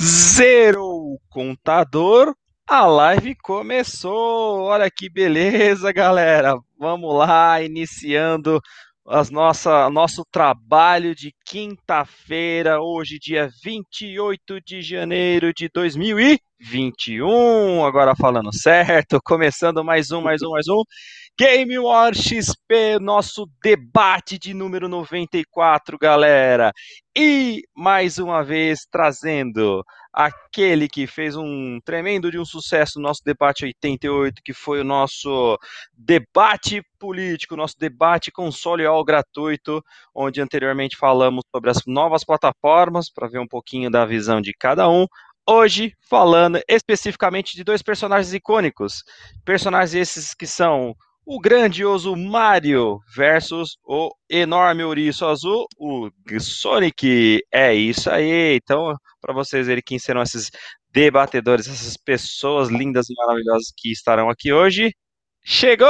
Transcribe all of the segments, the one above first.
Zerou o contador, a live começou. Olha que beleza, galera. Vamos lá, iniciando as nossa, nosso trabalho de quinta-feira, hoje, dia 28 de janeiro de 2021. Agora falando certo, começando mais um, mais um, mais um. Game War XP, nosso debate de número 94, galera. E mais uma vez trazendo aquele que fez um tremendo de um sucesso no nosso debate 88, que foi o nosso debate político, nosso debate console all gratuito, onde anteriormente falamos sobre as novas plataformas, para ver um pouquinho da visão de cada um. Hoje, falando especificamente de dois personagens icônicos. Personagens esses que são o grandioso Mario versus o enorme ouriço azul, o Sonic. É isso aí. Então, para vocês verem quem serão esses debatedores, essas pessoas lindas e maravilhosas que estarão aqui hoje. Chegou!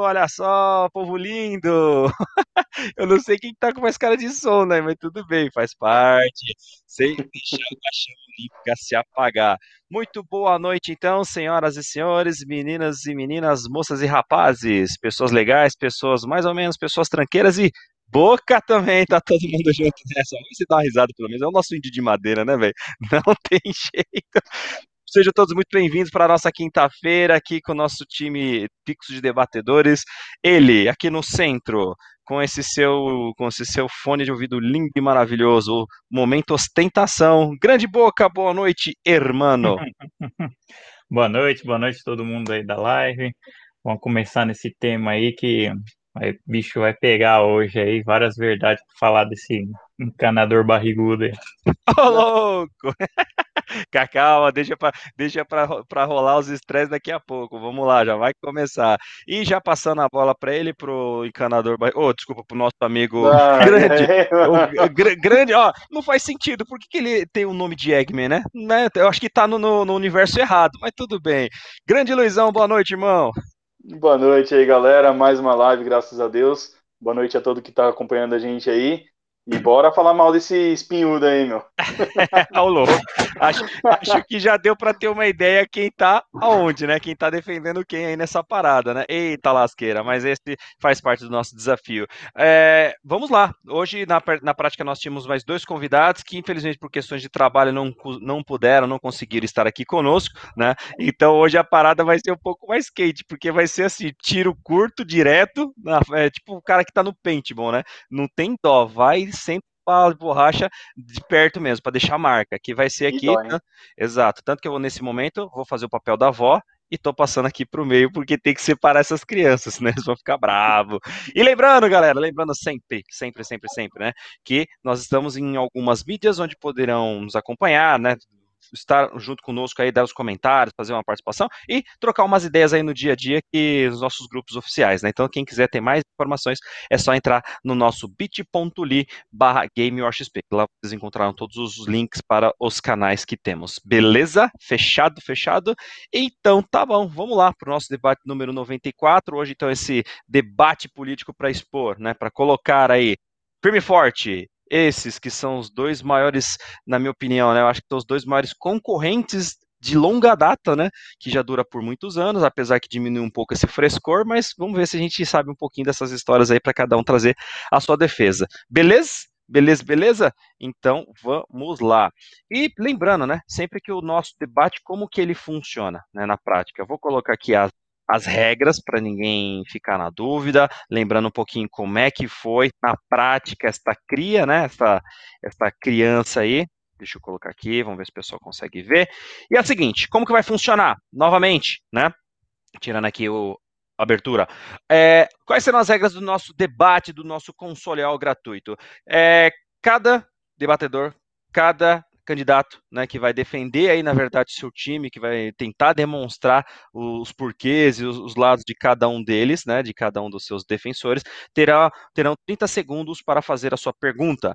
Olha só, povo lindo! Eu não sei quem tá com mais cara de som, né? Mas tudo bem, faz parte. Sem deixar o caixão olímpica se apagar. Muito boa noite, então, senhoras e senhores, meninas e meninas, moças e rapazes, pessoas legais, pessoas mais ou menos, pessoas tranqueiras e boca também, tá todo mundo junto nessa. Vamos dar uma risada pelo menos. É o nosso índio de madeira, né, velho? Não tem jeito. Sejam todos muito bem-vindos para a nossa quinta-feira aqui com o nosso time Pixos de Debatedores. Ele, aqui no centro, com esse seu com esse seu fone de ouvido lindo e maravilhoso, momento ostentação. Grande boca, boa noite, hermano. boa noite, boa noite todo mundo aí da live. Vamos começar nesse tema aí que o bicho vai pegar hoje aí várias verdades para falar desse encanador barrigudo aí. Ô, louco! Calma, deixa para deixa pra, rolar os estresses daqui a pouco. Vamos lá, já vai começar. E já passando a bola para ele, pro encanador. Oh, desculpa, pro nosso amigo ah, grande. É, o, gr grande, ó, não faz sentido. Por que, que, ele tem o nome de Eggman, né? né? Eu acho que tá no, no, no universo errado, mas tudo bem. Grande Luizão, boa noite, irmão. Boa noite aí, galera. Mais uma live, graças a Deus. Boa noite a todo que tá acompanhando a gente aí. E bora falar mal desse espinhudo aí, meu. Ao louco. Acho, acho que já deu para ter uma ideia quem tá aonde, né? Quem tá defendendo quem aí nessa parada, né? Eita lasqueira, mas esse faz parte do nosso desafio. É, vamos lá. Hoje, na, na prática, nós tínhamos mais dois convidados que, infelizmente, por questões de trabalho, não, não puderam, não conseguiram estar aqui conosco, né? Então, hoje a parada vai ser um pouco mais quente, porque vai ser assim, tiro curto, direto, na, é, tipo o cara que tá no paintball, né? Não tem dó, vai sempre bala de borracha de perto mesmo, para deixar a marca, que vai ser aqui. Dói, né? Exato. Tanto que eu vou, nesse momento, vou fazer o papel da avó e tô passando aqui pro meio porque tem que separar essas crianças, né? Eles vão ficar bravos. E lembrando, galera, lembrando sempre, sempre, sempre, sempre, né? Que nós estamos em algumas mídias onde poderão nos acompanhar, né? Estar junto conosco aí, dar os comentários, fazer uma participação e trocar umas ideias aí no dia a dia que os nossos grupos oficiais, né? Então, quem quiser ter mais informações, é só entrar no nosso bit.ly barra. Lá vocês encontrarão todos os links para os canais que temos. Beleza? Fechado, fechado? Então, tá bom, vamos lá para o nosso debate número 94. Hoje, então, esse debate político para expor, né? Para colocar aí firme e forte esses que são os dois maiores, na minha opinião, né? Eu acho que são os dois maiores concorrentes de longa data, né? Que já dura por muitos anos, apesar que diminui um pouco esse frescor, mas vamos ver se a gente sabe um pouquinho dessas histórias aí para cada um trazer a sua defesa. Beleza? Beleza, beleza? Então vamos lá. E lembrando, né, sempre que o nosso debate, como que ele funciona né, na prática. Eu vou colocar aqui as as regras para ninguém ficar na dúvida, lembrando um pouquinho como é que foi na prática esta cria, né? Esta, esta criança aí. Deixa eu colocar aqui, vamos ver se o pessoal consegue ver. E é o seguinte, como que vai funcionar? Novamente, né? Tirando aqui o, abertura. É, quais serão as regras do nosso debate, do nosso console gratuito? É, cada debatedor, cada candidato, né, que vai defender aí, na verdade, seu time, que vai tentar demonstrar os porquês e os, os, lados de cada um deles, né, de cada um dos seus defensores, terá, terão 30 segundos para fazer a sua pergunta.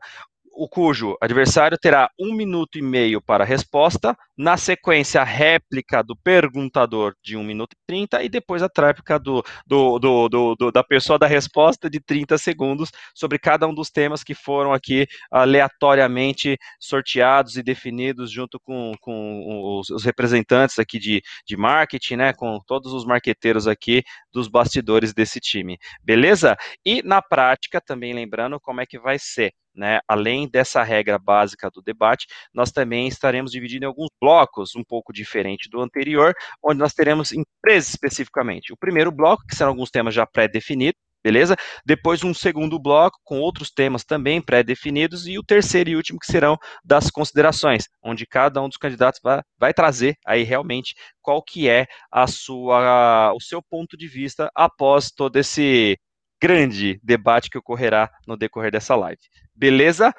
O cujo adversário terá um minuto e meio para a resposta, na sequência a réplica do perguntador de 1 minuto e 30 e depois a tréplica do, do, do, do, da pessoa da resposta de 30 segundos sobre cada um dos temas que foram aqui aleatoriamente sorteados e definidos junto com, com os, os representantes aqui de, de marketing, né, com todos os marqueteiros aqui dos bastidores desse time, beleza? E na prática, também lembrando como é que vai ser. Né, além dessa regra básica do debate, nós também estaremos dividindo em alguns blocos, um pouco diferente do anterior, onde nós teremos em três especificamente. O primeiro bloco, que serão alguns temas já pré-definidos, beleza? Depois um segundo bloco com outros temas também pré-definidos e o terceiro e último que serão das considerações, onde cada um dos candidatos vai, vai, trazer aí realmente qual que é a sua o seu ponto de vista após todo esse grande debate que ocorrerá no decorrer dessa live. Beleza?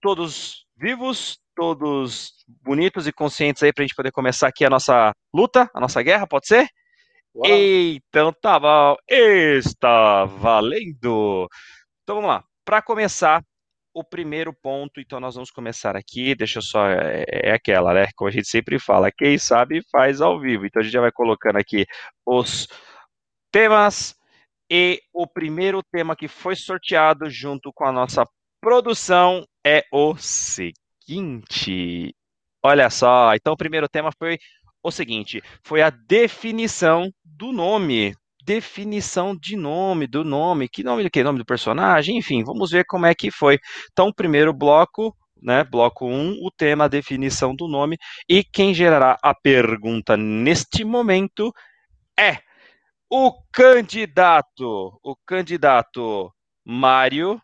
Todos vivos, todos bonitos e conscientes aí para a gente poder começar aqui a nossa luta, a nossa guerra, pode ser? Uau. Então tá bom, está valendo. Então vamos lá. Para começar, o primeiro ponto, então nós vamos começar aqui, deixa eu só, é, é, aquela, né, como a gente sempre fala, quem sabe faz ao vivo, então a gente já vai colocando aqui os temas, e o primeiro tema que foi sorteado junto com a nossa produção é o seguinte. Olha só, então o primeiro tema foi o seguinte: foi a definição do nome. Definição de nome, do nome, que nome do que? Nome do personagem, enfim, vamos ver como é que foi. Então, primeiro bloco, né? Bloco 1, o tema, a definição do nome. E quem gerará a pergunta neste momento é o candidato, o candidato Mário,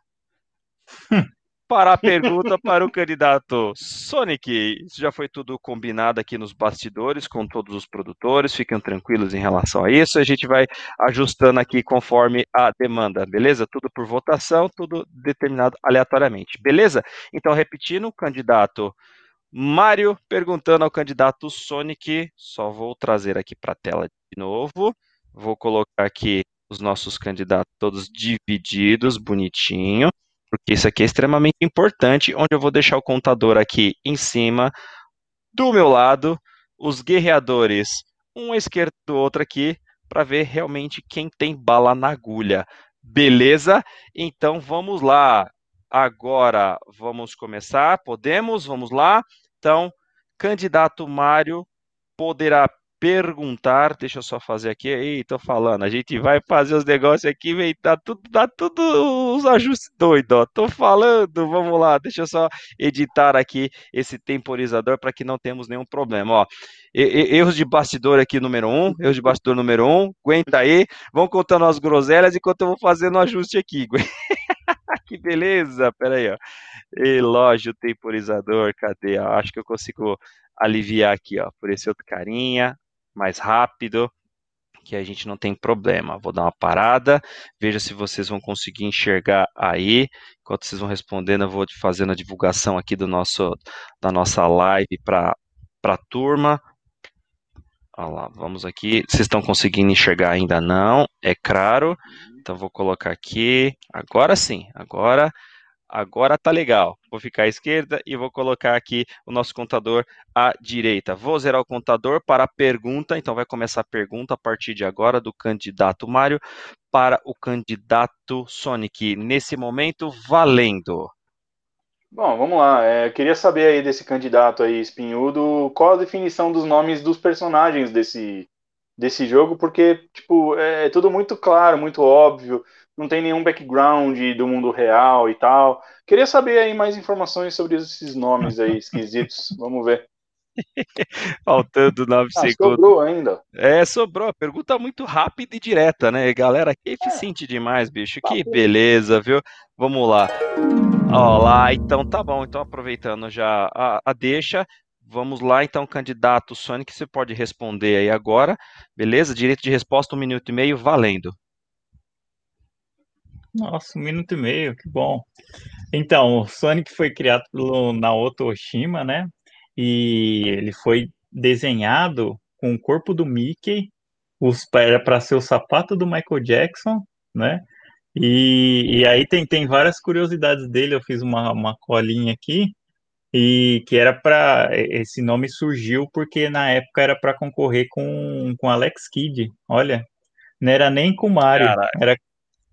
para a pergunta para o candidato Sonic. Isso já foi tudo combinado aqui nos bastidores com todos os produtores, fiquem tranquilos em relação a isso. A gente vai ajustando aqui conforme a demanda, beleza? Tudo por votação, tudo determinado aleatoriamente, beleza? Então, repetindo, o candidato Mário perguntando ao candidato Sonic, só vou trazer aqui para a tela de novo. Vou colocar aqui os nossos candidatos todos divididos, bonitinho, porque isso aqui é extremamente importante, onde eu vou deixar o contador aqui em cima, do meu lado, os guerreadores, um à esquerda do outro aqui, para ver realmente quem tem bala na agulha. Beleza? Então vamos lá. Agora vamos começar. Podemos? Vamos lá. Então, candidato Mário poderá perguntar, deixa eu só fazer aqui, aí tô falando, a gente vai fazer os negócios aqui, vem, tá tudo, tá tudo os ajustes doidos, ó, tô falando, vamos lá, deixa eu só editar aqui esse temporizador para que não temos nenhum problema, ó, erros de bastidor aqui número um, erros de bastidor número um, aguenta aí, vão contando as groselhas enquanto eu vou fazendo o ajuste aqui, que beleza, pera aí, ó, elógio temporizador, cadê, acho que eu consigo aliviar aqui, ó, por esse outro carinha, mais rápido, que a gente não tem problema. Vou dar uma parada, veja se vocês vão conseguir enxergar aí. Enquanto vocês vão respondendo, eu vou fazendo a divulgação aqui do nosso, da nossa live para a turma. Olha lá, vamos aqui. Vocês estão conseguindo enxergar ainda não? É claro. Então vou colocar aqui. Agora sim. Agora Agora tá legal. Vou ficar à esquerda e vou colocar aqui o nosso contador à direita. Vou zerar o contador para a pergunta. Então vai começar a pergunta a partir de agora do candidato Mário para o candidato Sonic. Nesse momento, valendo. Bom, vamos lá. É, queria saber aí desse candidato aí, espinhudo, qual a definição dos nomes dos personagens desse, desse jogo, porque, tipo, é tudo muito claro, muito óbvio não tem nenhum background do mundo real e tal. Queria saber aí mais informações sobre esses nomes aí esquisitos. Vamos ver. Faltando nove ah, segundos. Sobrou ainda. É, sobrou. Pergunta muito rápida e direta, né? Galera, que eficiente é. demais, bicho. Que beleza, viu? Vamos lá. Olá, então tá bom. Então, aproveitando já a, a deixa, Vamos lá, então, candidato Sonic, você pode responder aí agora, beleza? Direito de resposta, um minuto e meio, valendo. Nossa, um minuto e meio, que bom. Então, o Sonic foi criado pelo Naoto Oshima, né? E ele foi desenhado com o corpo do Mickey, os era para ser o sapato do Michael Jackson, né? E, e aí tem, tem várias curiosidades dele, eu fiz uma, uma colinha aqui, e que era para esse nome surgiu porque na época era para concorrer com com Alex Kidd. Olha, não era nem com o Mario, era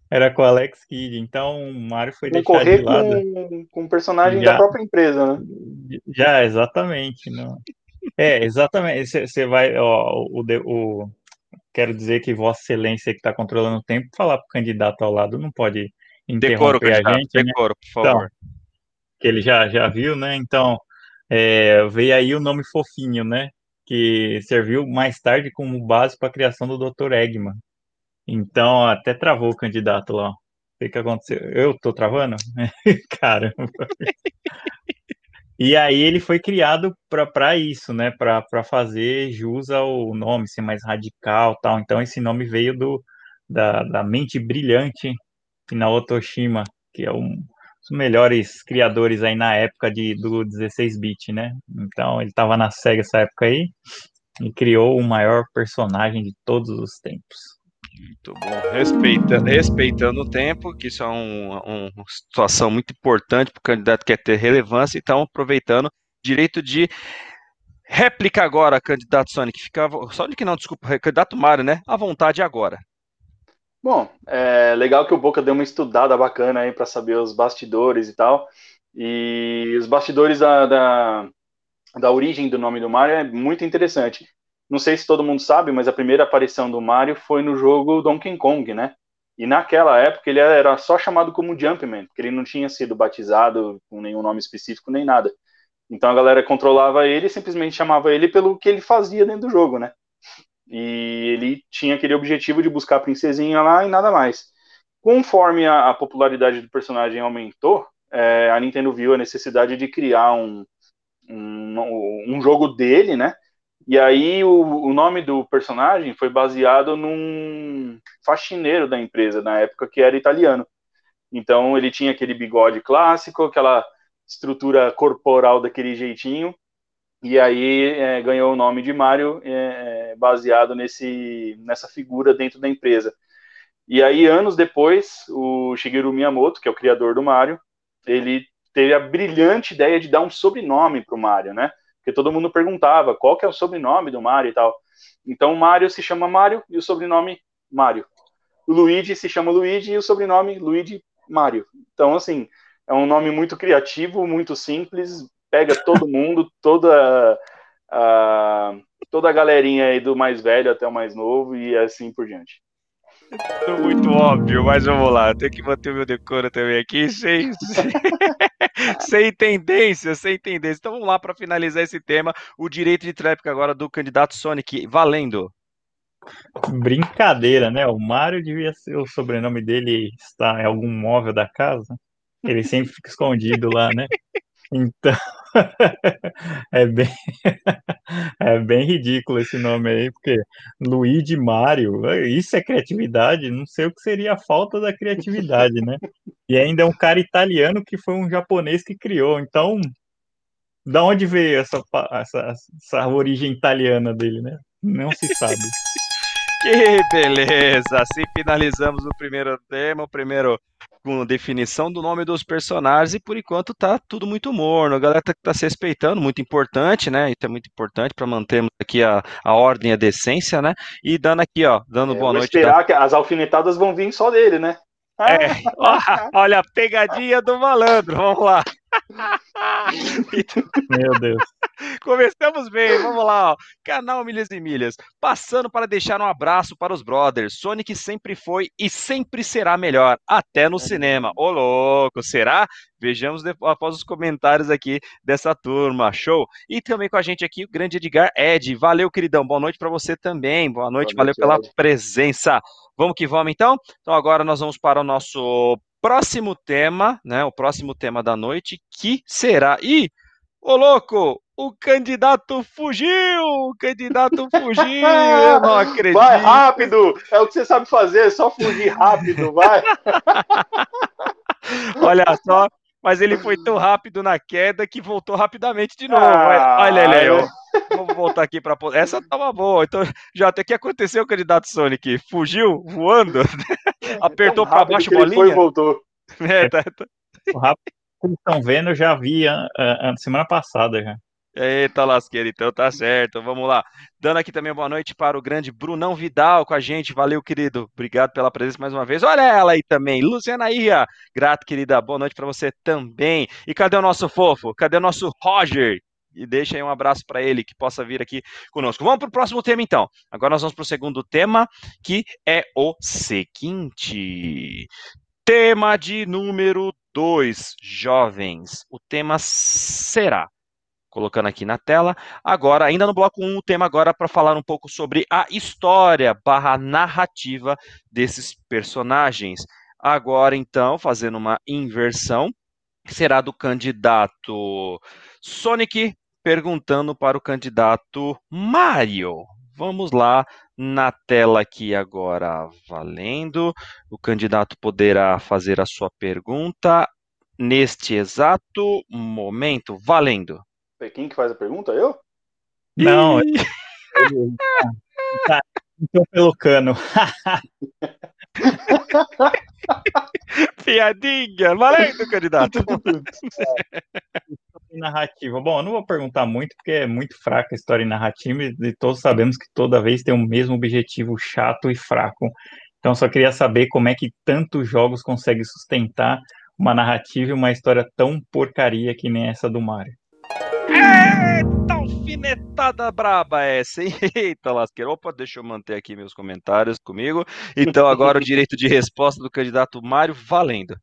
era com Alex Kidd. Então o Mario foi concorrer deixado de lado. com com um personagem já, da própria empresa, né? Já exatamente, não. É, exatamente. Você vai, ó, o, o, quero dizer que Vossa Excelência que está controlando o tempo, falar para o candidato ao lado não pode interromper decoro, a gente. Né? Decoro, né? por favor. Então, que ele já, já viu, né? Então, é, veio aí o nome fofinho, né? Que serviu mais tarde como base para a criação do Dr. Eggman. Então, até travou o candidato lá. O que, que aconteceu? Eu tô travando? Caramba. E aí ele foi criado para isso, né? Para fazer jus ao nome, ser mais radical tal. Então esse nome veio do, da, da mente brilhante Naoto Otoshima, que é um dos melhores criadores aí na época de, do 16-bit, né? Então ele estava na SEGA essa época aí e criou o maior personagem de todos os tempos. Muito bom. Respeitando, o tempo, que isso é um, uma situação muito importante para o candidato que quer ter relevância, então aproveitando direito de réplica agora, candidato Sonic. Fica, Sonic não, desculpa, candidato Mário, né? À vontade agora. Bom, é legal que o Boca deu uma estudada bacana aí para saber os bastidores e tal. E os bastidores da, da, da, origem do nome do Mario é muito interessante. Não sei se todo mundo sabe, mas a primeira aparição do Mario foi no jogo Donkey Kong, né? E naquela época ele era só chamado como Jumpman, porque ele não tinha sido batizado com nenhum nome específico nem nada. Então a galera controlava ele e simplesmente chamava ele pelo que ele fazia dentro do jogo, né? E ele tinha aquele objetivo de buscar a princesinha lá e nada mais. Conforme a, a popularidade do personagem aumentou, é, a Nintendo viu a necessidade de criar um, um, um jogo dele, né? E aí o, o, nome do personagem foi baseado num faxineiro da empresa, na época que era italiano. Então ele tinha aquele bigode clássico, aquela estrutura corporal daquele jeitinho, e aí é, ganhou o nome de Mario é, é, baseado nesse, nessa figura dentro da empresa. E aí, anos depois, o Shigeru Miyamoto, que é o criador do Mario, ele teve a brilhante ideia de dar um sobrenome para o Mario, né? Porque todo mundo perguntava qual que é o sobrenome do Mario e tal. Então, o Mario se chama Mario e o sobrenome Mario. O Luigi se chama Luigi e o sobrenome Luigi Mario. Então, assim, é um nome muito criativo, muito simples, pega todo mundo, toda a, toda a galerinha aí do mais velho até o mais novo e assim por diante. Muito óbvio, mas vamos lá. Tenho que manter o meu decoro também aqui, sem, sem, tendência, sem tendência. Então vamos lá para finalizar esse tema. O direito de tréplica agora do candidato Sonic, valendo. Brincadeira, né? O Mario devia ser o sobrenome dele está em algum móvel da casa. Ele sempre fica escondido lá, né? Então, é bem, é bem ridículo esse nome aí, porque Luigi Mario, isso é criatividade? Não sei o que seria a falta da criatividade, né? E ainda é um cara italiano que foi um japonês que criou, então, da onde veio essa, essa, essa origem italiana dele, né? Não se sabe. Que beleza! Assim finalizamos o primeiro tema, o primeiro com definição do nome dos personagens e por enquanto tá tudo muito morno. A galera tá, tá se respeitando, muito importante, né? Isso é muito importante para mantermos aqui a, a ordem e a decência, né? E dando aqui, ó, dando é, boa noite. esperar que as alfinetadas vão vir só dele, né? É, olha a pegadinha do malandro, vamos lá. Meu Deus. Começamos bem, vamos lá, ó. Canal Milhas e Milhas, passando para deixar um abraço para os brothers. Sonic sempre foi e sempre será melhor, até no cinema. Ô louco, será? Vejamos depois, após os comentários aqui dessa turma. Show! E também com a gente aqui o grande Edgar Ed. Valeu, queridão. Boa noite para você também. Boa noite, Boa noite valeu pela Ed. presença. Vamos que vamos então? Então agora nós vamos para o nosso próximo tema, né? O próximo tema da noite, que será. Ih, ô louco! O candidato fugiu! O candidato fugiu! Eu não acredito! Vai rápido! É o que você sabe fazer, é só fugir rápido, vai! Olha só, mas ele foi tão rápido na queda que voltou rapidamente de novo. Ah, Olha ele aí, ó. Vamos voltar aqui para essa tava boa. Então, já até que aconteceu, candidato Sonic? Fugiu voando? Apertou para baixo a bolinha. Foi e voltou. É, tá, tá. O rápido que estão vendo, eu já vi a, a, a semana passada já. Eita lasqueira, então tá certo. Vamos lá. Dando aqui também boa noite para o grande Brunão Vidal com a gente. Valeu, querido. Obrigado pela presença mais uma vez. Olha ela aí também, Luciana Ia. Grato, querida. Boa noite para você também. E cadê o nosso fofo? Cadê o nosso Roger? E deixa aí um abraço para ele que possa vir aqui conosco. Vamos para o próximo tema então. Agora nós vamos para o segundo tema, que é o seguinte: Tema de número 2, jovens. O tema será colocando aqui na tela. Agora, ainda no bloco 1, um, o tema agora para falar um pouco sobre a história barra narrativa desses personagens. Agora, então, fazendo uma inversão, será do candidato Sonic perguntando para o candidato Mario. Vamos lá na tela aqui agora, valendo. O candidato poderá fazer a sua pergunta neste exato momento, valendo. Quem que faz a pergunta? Eu? Não, tá, então pelo cano. Piadinha, valendo, candidato. narrativa. Bom, eu não vou perguntar muito, porque é muito fraca a história narrativa e todos sabemos que toda vez tem o mesmo objetivo chato e fraco. Então, só queria saber como é que tantos jogos conseguem sustentar uma narrativa e uma história tão porcaria que nem essa do Mario. Eita, alfinetada braba essa, hein? Eita, lasqueira. Opa, deixa eu manter aqui meus comentários comigo. Então, agora o direito de resposta do candidato Mário valendo.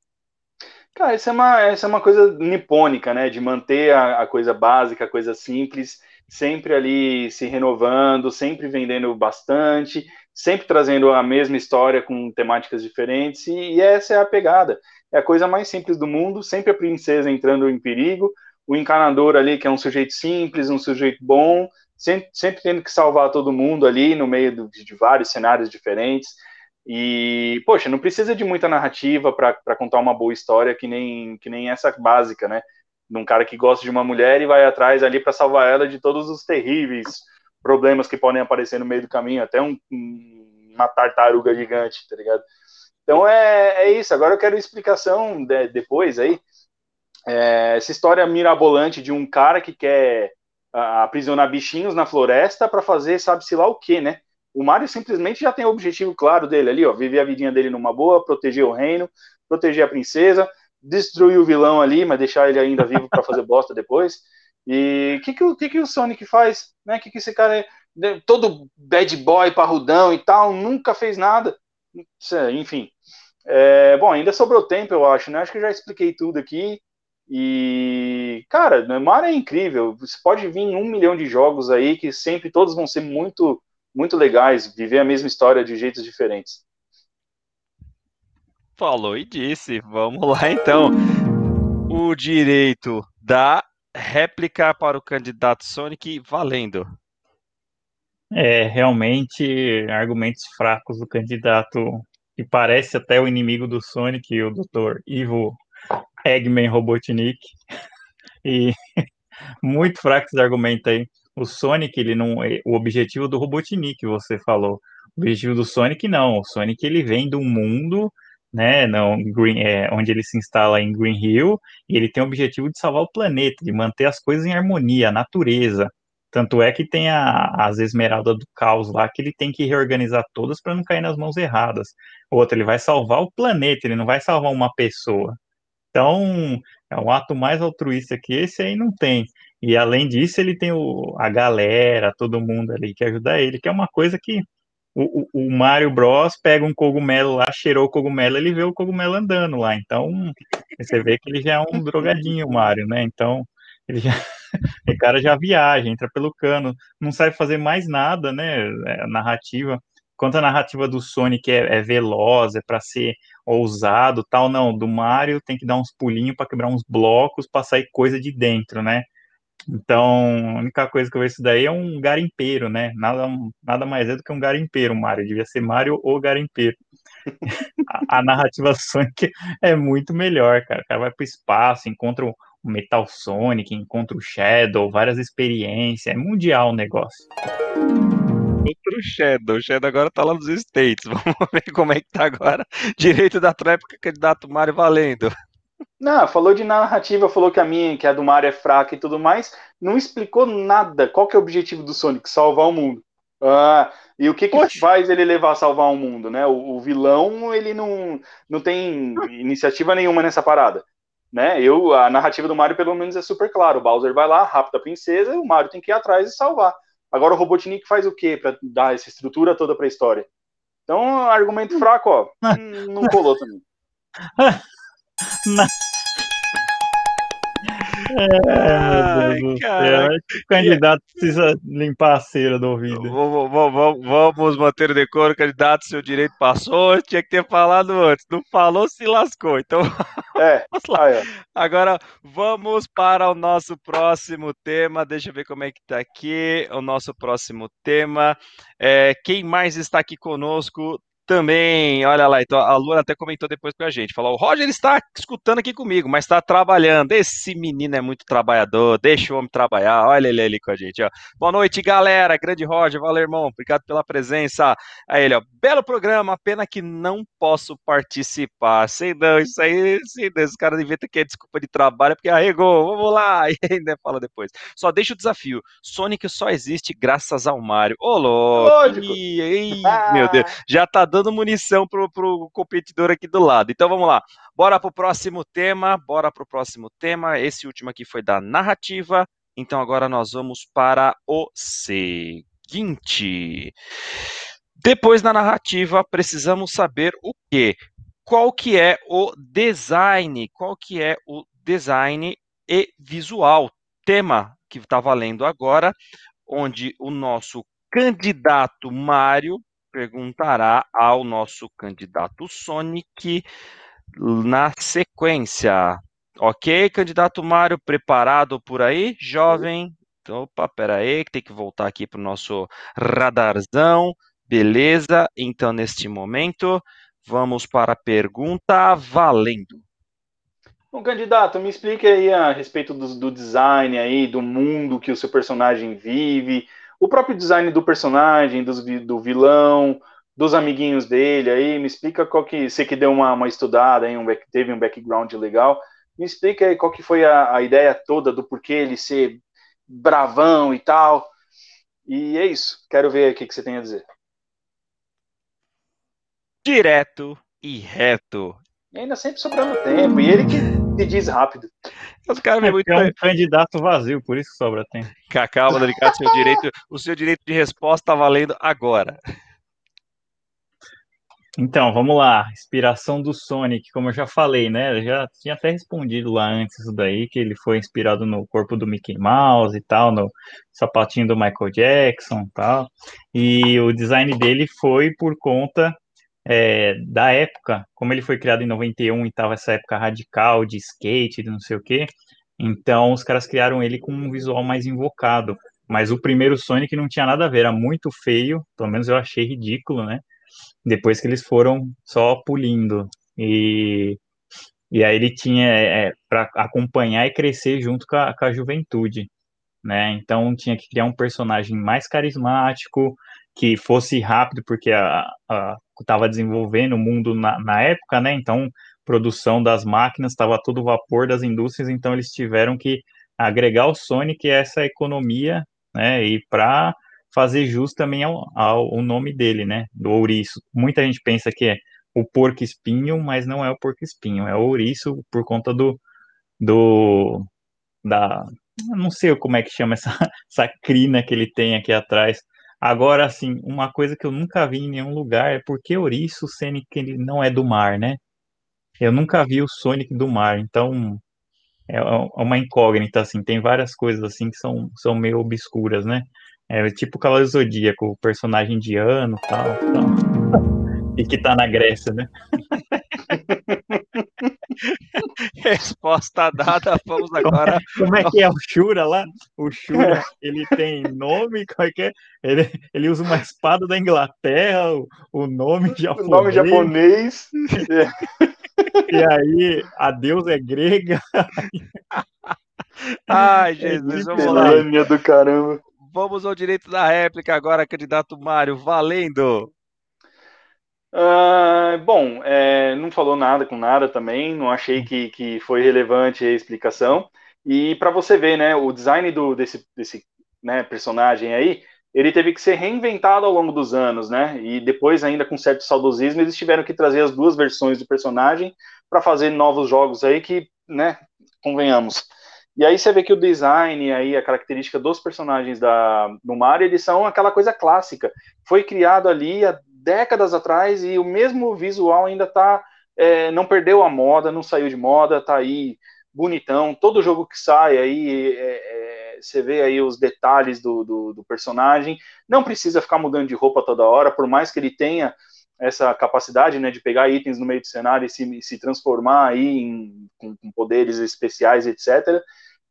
Cara, essa é uma, essa é uma coisa nipônica, né? De manter a, a coisa básica, a coisa simples, sempre ali se renovando, sempre vendendo bastante, sempre trazendo a mesma história com temáticas diferentes, e, e essa é a pegada. É a coisa mais simples do mundo, sempre a princesa entrando em perigo, o encanador ali, que é um sujeito simples, um sujeito bom, sempre, sempre tendo que salvar todo mundo ali no meio do, de vários cenários diferentes. E, poxa, não precisa de muita narrativa para contar uma boa história que nem, que nem essa básica, né? De um cara que gosta de uma mulher e vai atrás ali para salvar ela de todos os terríveis problemas que podem aparecer no meio do caminho, até um, uma tartaruga gigante, tá ligado? Então é, é isso. Agora eu quero explicação de, depois aí é, essa história mirabolante de um cara que quer aprisionar bichinhos na floresta para fazer sabe-se lá o que, né? O Mario simplesmente já tem o objetivo claro dele ali, ó, viver a vidinha dele numa boa, proteger o reino, proteger a princesa, destruir o vilão ali, mas deixar ele ainda vivo para fazer bosta depois. E o que que, que que, o Sonic faz? Né? que, que esse cara é né, todo bad boy, parrudão e tal, nunca fez nada. Enfim. É, bom, ainda sobrou tempo, eu acho, né? Acho que já expliquei tudo aqui. E, cara, Neymar é incrível. Você pode vir um milhão de jogos aí que sempre todos vão ser muito, muito legais, viver a mesma história de jeitos diferentes. Falou e disse. Vamos lá então. O direito da réplica para o candidato Sonic valendo. É, realmente, argumentos fracos do candidato que parece até o inimigo do Sonic, o Dr. Ivo Eggman Robotnik. E muito fraco esse argumento aí. O Sonic, ele não. É, o objetivo do Robotnik, você falou. O objetivo do Sonic, não. O Sonic, ele vem do mundo, né? Não, Green, é, onde ele se instala em Green Hill, e ele tem o objetivo de salvar o planeta, de manter as coisas em harmonia, a natureza. Tanto é que tem a, as esmeraldas do caos lá, que ele tem que reorganizar todas para não cair nas mãos erradas. Outro, ele vai salvar o planeta, ele não vai salvar uma pessoa. Então, é um ato mais altruísta que esse aí não tem. E além disso, ele tem o, a galera, todo mundo ali que ajuda ele, que é uma coisa que o, o, o Mario Bros pega um cogumelo lá, cheirou o cogumelo, ele vê o cogumelo andando lá. Então, você vê que ele já é um drogadinho, o Mario, né? Então, ele já, o cara já viaja, entra pelo cano, não sabe fazer mais nada, né? É, narrativa. Quanto a narrativa do Sonic é, é veloz, é para ser ousado, tal, não. Do Mario tem que dar uns pulinhos para quebrar uns blocos para sair coisa de dentro, né? Então, a única coisa que eu vejo isso daí é um garimpeiro, né? Nada, nada mais é do que um garimpeiro, Mario. Devia ser Mario ou garimpeiro. a, a, narrativa Sonic é muito melhor, cara. O cara vai pro espaço, encontra o Metal Sonic, encontra o Shadow, várias experiências. É mundial o negócio. Outro Shadow. O Shadow agora tá lá nos States. Vamos ver como é que tá agora. Direito da tréplica, candidato Mário valendo. Não, falou de narrativa, falou que a minha, que a do Mario é fraca e tudo mais, não explicou nada. Qual que é o objetivo do Sonic? Salvar o mundo. Ah, e o que, que faz ele levar a salvar o mundo, né? O, o, vilão, ele não, não tem iniciativa nenhuma nessa parada. Né? Eu, a narrativa do Mario, pelo menos, é super claro. O Bowser vai lá, rapta a princesa, e o Mario tem que ir atrás e salvar. Agora o Robotnik faz o quê para dar essa estrutura toda para a história? Então, argumento fraco, ó, não colou também. Ai, o candidato precisa limpar a cera do ouvido. Vamos manter o decoro, candidato. Seu direito passou, tinha que ter falado antes. Não falou, se lascou. Então, é. vamos lá. Agora, vamos para o nosso próximo tema. Deixa eu ver como é que tá aqui. O nosso próximo tema. É, quem mais está aqui conosco também, olha lá, então a Luna até comentou depois com a gente, falou, o Roger está escutando aqui comigo, mas está trabalhando, esse menino é muito trabalhador, deixa o homem trabalhar, olha ele ali com a gente, ó. Boa noite, galera, grande Roger, valeu, irmão, obrigado pela presença. Aí ele, ó, belo programa, pena que não posso participar, sei não, isso aí, sei não, esse cara inventa que é desculpa de trabalho, porque arregou, vamos lá, e ainda fala depois. Só deixa o desafio, Sonic só existe graças ao Mario, ô louco, meu Deus, já tá dando munição pro, pro competidor aqui do lado. Então vamos lá. Bora pro próximo tema. Bora pro próximo tema. Esse último aqui foi da narrativa. Então agora nós vamos para o seguinte. Depois da narrativa, precisamos saber o quê? Qual que é o design? Qual que é o design e visual? Tema que está valendo agora, onde o nosso candidato Mário perguntará ao nosso candidato Sonic na sequência. Ok, candidato Mário, preparado por aí, jovem? Opa, pera aí, que tem que voltar aqui para o nosso radarzão. Beleza, então neste momento, vamos para a pergunta valendo. Bom, candidato, me explique aí a respeito do, do design aí, do mundo que o seu personagem vive, o próprio design do personagem, do, do vilão, dos amiguinhos dele aí, me explica qual que, você que deu uma, uma estudada aí, um, teve um background legal, me explica aí qual que foi a, a ideia toda do porquê ele ser bravão e tal, e é isso, quero ver o que, que você tem a dizer. Direto e reto. E ainda sempre sobrando tempo, e ele que se diz rápido. Os caras é, muito... é um candidato vazio, por isso que sobra tempo. Calma, delicado, seu direito, o seu direito de resposta está valendo agora. Então, vamos lá. Inspiração do Sonic, como eu já falei, né? Eu já tinha até respondido lá antes isso daí, que ele foi inspirado no corpo do Mickey Mouse e tal, no sapatinho do Michael Jackson e tal. E o design dele foi por conta é, da época, como ele foi criado em 91 e tava essa época radical de skate, de não sei o quê, então os caras criaram ele com um visual mais invocado. Mas o primeiro Sonic não tinha nada a ver, era muito feio, pelo menos eu achei ridículo, né? Depois que eles foram só pulindo. E, e aí ele tinha é, é para acompanhar e crescer junto com a, com a juventude. Né? Então tinha que criar um personagem mais carismático, que fosse rápido, porque estava desenvolvendo o mundo na, na, época, né? Então, produção das máquinas estava todo vapor das indústrias, então eles tiveram que agregar o Sonic a essa economia, né? E para fazer jus também ao, ao, nome dele, né? Do ouriço. Muita gente pensa que é o porco espinho, mas não é o porco espinho, é o ouriço por conta do, do da não sei como é que chama essa, essa crina que ele tem aqui atrás, Agora, assim, uma coisa que eu nunca vi em nenhum lugar é porque ouriço, sendo ele não é do mar, né? Eu nunca vi o Sonic do mar, então é, é uma incógnita, assim. Tem várias coisas, assim, que são, são meio obscuras, né? É tipo Cavaleiro Zodíaco, o personagem indiano tal, tal. E que tá na Grécia, né? Resposta dada, vamos agora. Como é, que é o Shura lá? O Shura, ele tem nome, como é que é? Ele, ele usa uma espada da Inglaterra, o, o nome japonês. O nome japonês. E aí, a deusa é grega. Ai, Jesus, vamos lá. do caramba. vamos ao direito da réplica agora, candidato Mário, valendo. Uh, bom, é, não falou nada com nada também, não achei que, que foi relevante a explicação. E para você ver, né, o design do, desse, desse né, personagem aí, ele teve que ser reinventado ao longo dos anos, né? E depois, ainda com certo saudosismo, eles tiveram que trazer as duas versões do personagem para fazer novos jogos aí que, né, convenhamos. E aí você vê que o design aí, a característica dos personagens da, do Mario, eles são aquela coisa clássica. Foi criado ali há décadas atrás e o mesmo visual ainda tá, é, não perdeu a moda, não saiu de moda, tá aí bonitão. Todo jogo que sai aí, é, é, você vê aí os detalhes do, do, do, personagem. Não precisa ficar mudando de roupa toda hora, por mais que ele tenha essa capacidade né, de pegar itens no meio do cenário e se, se transformar aí em, com, com poderes especiais, etc.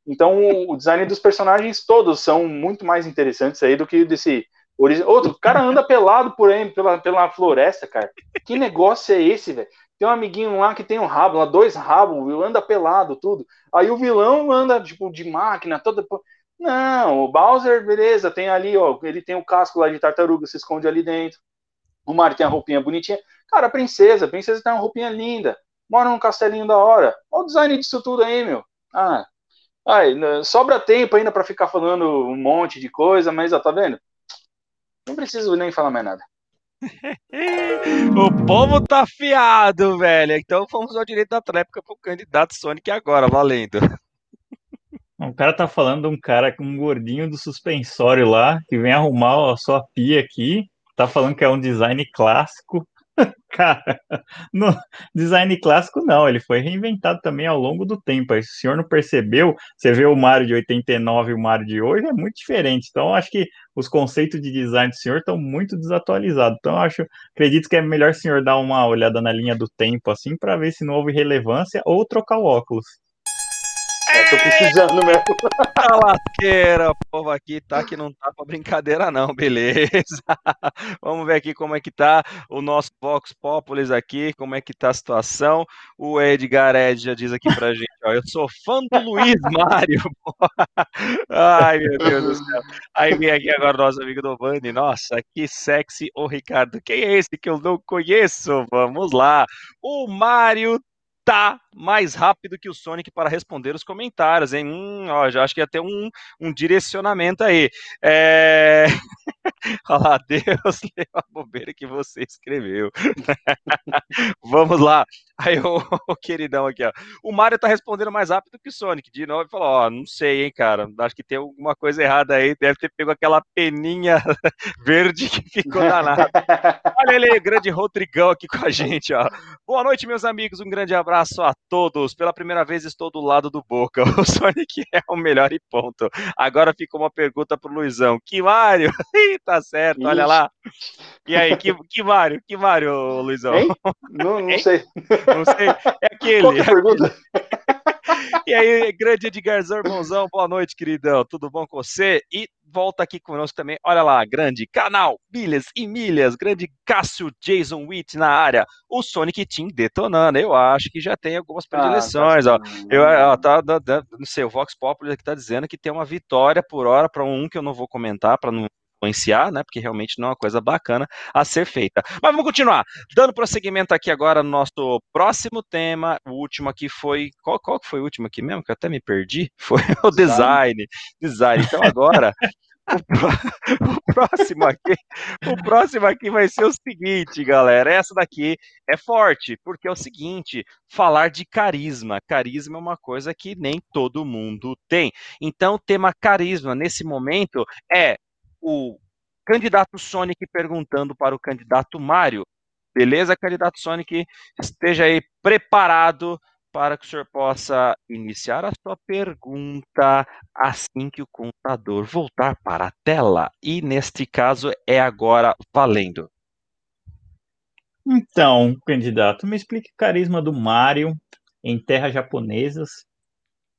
Então, o design dos personagens todos são muito mais interessantes aí do que desse Outro, o cara anda pelado por aí, pela, pela floresta, cara. Que negócio é esse, velho? Tem um amiguinho lá que tem um rabo, lá, dois rabos, anda pelado, tudo. Aí o vilão anda, tipo, de máquina, toda. Não, o Bowser, beleza, tem ali, ó, ele tem o casco lá de tartaruga, se esconde ali dentro. O Mario tem a roupinha bonitinha. Cara, a princesa, a princesa tem uma roupinha linda. Mora num castelinho da hora. Olha o design disso tudo aí, meu. Ah, ai, sobra tempo ainda para ficar falando um monte de coisa, mas ó, tá vendo? Não preciso nem falar mais nada. o povo tá afiado, velho. Então vamos ao direito da tréplica pro candidato Sonic agora, valendo. O cara tá falando de um cara com um gordinho do suspensório lá, que vem arrumar a sua pia aqui. Tá falando que é um design clássico. Cara, no design clássico não, ele foi reinventado também ao longo do tempo. Aí, se o senhor não percebeu, você vê o Mario de 89 e o Mario de hoje é muito diferente. Então, acho que os conceitos de design do senhor estão muito desatualizados. Então, acho, acredito que é melhor o senhor dar uma olhada na linha do tempo assim para ver se não houve relevância ou trocar o óculos. É, tô precisando mesmo. A lasqueira, o povo aqui tá que não tá pra brincadeira, não, beleza. Vamos ver aqui como é que tá o nosso Vox Populis aqui, como é que tá a situação. O Edgar Ed já diz aqui pra gente, ó, eu sou fã do Luiz Mário. Ai, meu Deus do céu. Aí vem aqui agora o nosso amigo do. Nossa, que sexy, ô Ricardo. Quem é esse que eu não conheço? Vamos lá. O Mário tá mais rápido que o Sonic para responder os comentários, hein? Hum, ó, já acho que ia ter um, um direcionamento aí. É... Olha lá, Deus leu a bobeira que você escreveu. Vamos lá. Aí o, o, queridão aqui, ó. O Mario tá respondendo mais rápido que o Sonic. De novo, falou, ó, não sei, hein, cara. Acho que tem alguma coisa errada aí. Deve ter pego aquela peninha verde que ficou danada. Olha ele aí, grande Rodrigão aqui com a gente, ó. Boa noite, meus amigos. Um grande abraço a todos. Pela primeira vez estou do lado do Boca. O Sonic é o melhor e ponto. Agora fica uma pergunta pro Luizão. Que Mario? tá certo, olha lá. E aí, que, que Mario? Que Mario, Luizão? Hein? Não, não sei. Não sei. É aquele. Qual que é a pergunta? E aí, grande Edgarzão, irmãozão, boa noite, queridão. Tudo bom com você? E volta aqui conosco também. Olha lá, grande canal Milhas e Milhas, grande Cássio Jason Witt na área. O Sonic Team detonando. Eu acho que já tem algumas ah, predileções. Ah, tá ó. Eu, ó, tá, não sei, o Vox Populi aqui tá dizendo que tem uma vitória por hora para um que eu não vou comentar, para não influenciar, né? Porque realmente não é uma coisa bacana a ser feita. Mas vamos continuar. Dando prosseguimento aqui agora no nosso próximo tema. O último aqui foi. Qual, qual foi o último aqui mesmo? Que eu até me perdi? Foi o design. Design. Então agora. o próximo aqui, o próximo aqui vai ser o seguinte, galera. Essa daqui é forte, porque é o seguinte: falar de carisma. Carisma é uma coisa que nem todo mundo tem. Então, o tema carisma nesse momento é o candidato Sonic perguntando para o candidato Mario. Beleza, candidato Sonic? Esteja aí preparado para que o senhor possa iniciar a sua pergunta assim que o computador voltar para a tela. E neste caso é agora valendo. Então, candidato, me explique o carisma do Mario em terras japonesas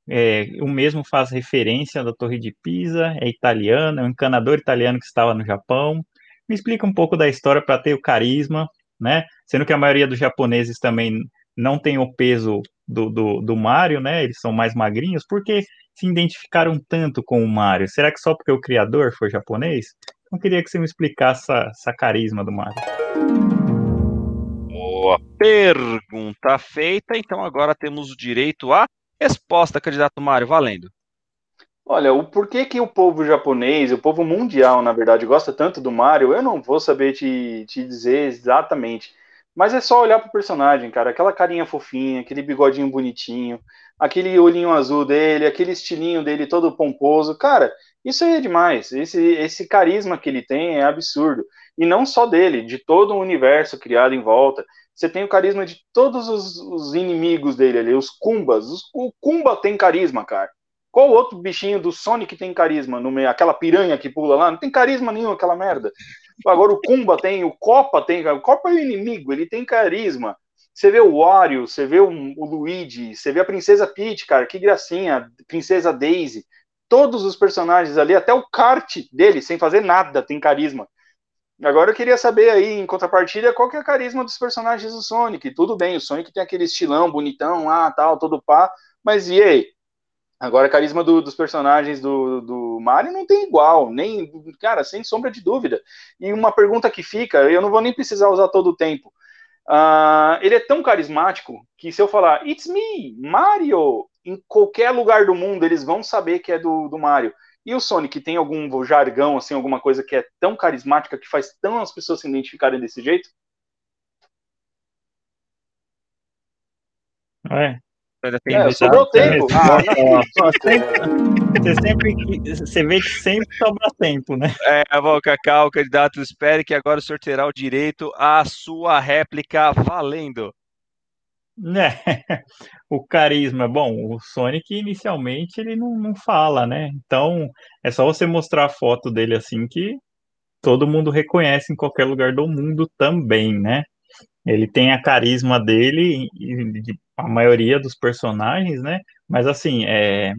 é, o mesmo faz referência da Torre de Pisa, é italiano, é um encanador italiano que estava no Japão. Me explica um pouco da história para ter o carisma, né? Sendo que a maioria dos japoneses também não tem o peso do, do, do Mario, né? Eles são mais magrinhos, por que se identificaram tanto com o Mario? Será que só porque o criador foi japonês? Então queria que você me explicasse essa, essa carisma do Mario. Boa pergunta feita. Então agora temos o direito à resposta, candidato Mário, valendo. Olha, o porquê que o povo japonês, o povo mundial, na verdade, gosta tanto do Mario, eu não vou saber te, te dizer exatamente. Mas é só olhar pro personagem, cara. Aquela carinha fofinha, aquele bigodinho bonitinho, aquele olhinho azul dele, aquele estilinho dele todo pomposo. Cara, isso aí é demais. Esse, esse carisma que ele tem é absurdo. E não só dele, de todo o universo criado em volta. Você tem o carisma de todos os, os inimigos dele ali, os Kumbas. Os, o Kumba tem carisma, cara. Qual outro bichinho do Sonic tem carisma? No meio, aquela piranha que pula lá, não tem carisma nenhum aquela merda. Agora o Kumba tem, o Copa tem, o Copa é o inimigo, ele tem carisma. Você vê o Wario, você vê o, o Luigi, você vê a Princesa Peach, cara, que gracinha, Princesa Daisy. Todos os personagens ali, até o kart dele, sem fazer nada, tem carisma. Agora eu queria saber aí, em contrapartida, qual que é o carisma dos personagens do Sonic. Tudo bem, o Sonic tem aquele estilão bonitão lá, tal, todo pá, mas e aí? Agora, carisma do, dos personagens do, do Mario não tem igual, nem, cara, sem sombra de dúvida. E uma pergunta que fica, eu não vou nem precisar usar todo o tempo. Uh, ele é tão carismático que se eu falar It's me, Mario, em qualquer lugar do mundo eles vão saber que é do, do Mario. E o Sonic tem algum jargão, assim, alguma coisa que é tão carismática que faz tão as pessoas se identificarem desse jeito? É, é, sobrou tempo. Ah, você, sempre, você vê que sempre sobra tempo, né? É, Cacau, candidato, espere que agora o senhor terá o direito à sua réplica valendo. É, o carisma, bom, o Sonic inicialmente ele não, não fala, né? Então é só você mostrar a foto dele assim que todo mundo reconhece em qualquer lugar do mundo também, né? Ele tem a carisma dele, de a maioria dos personagens, né? Mas assim, é,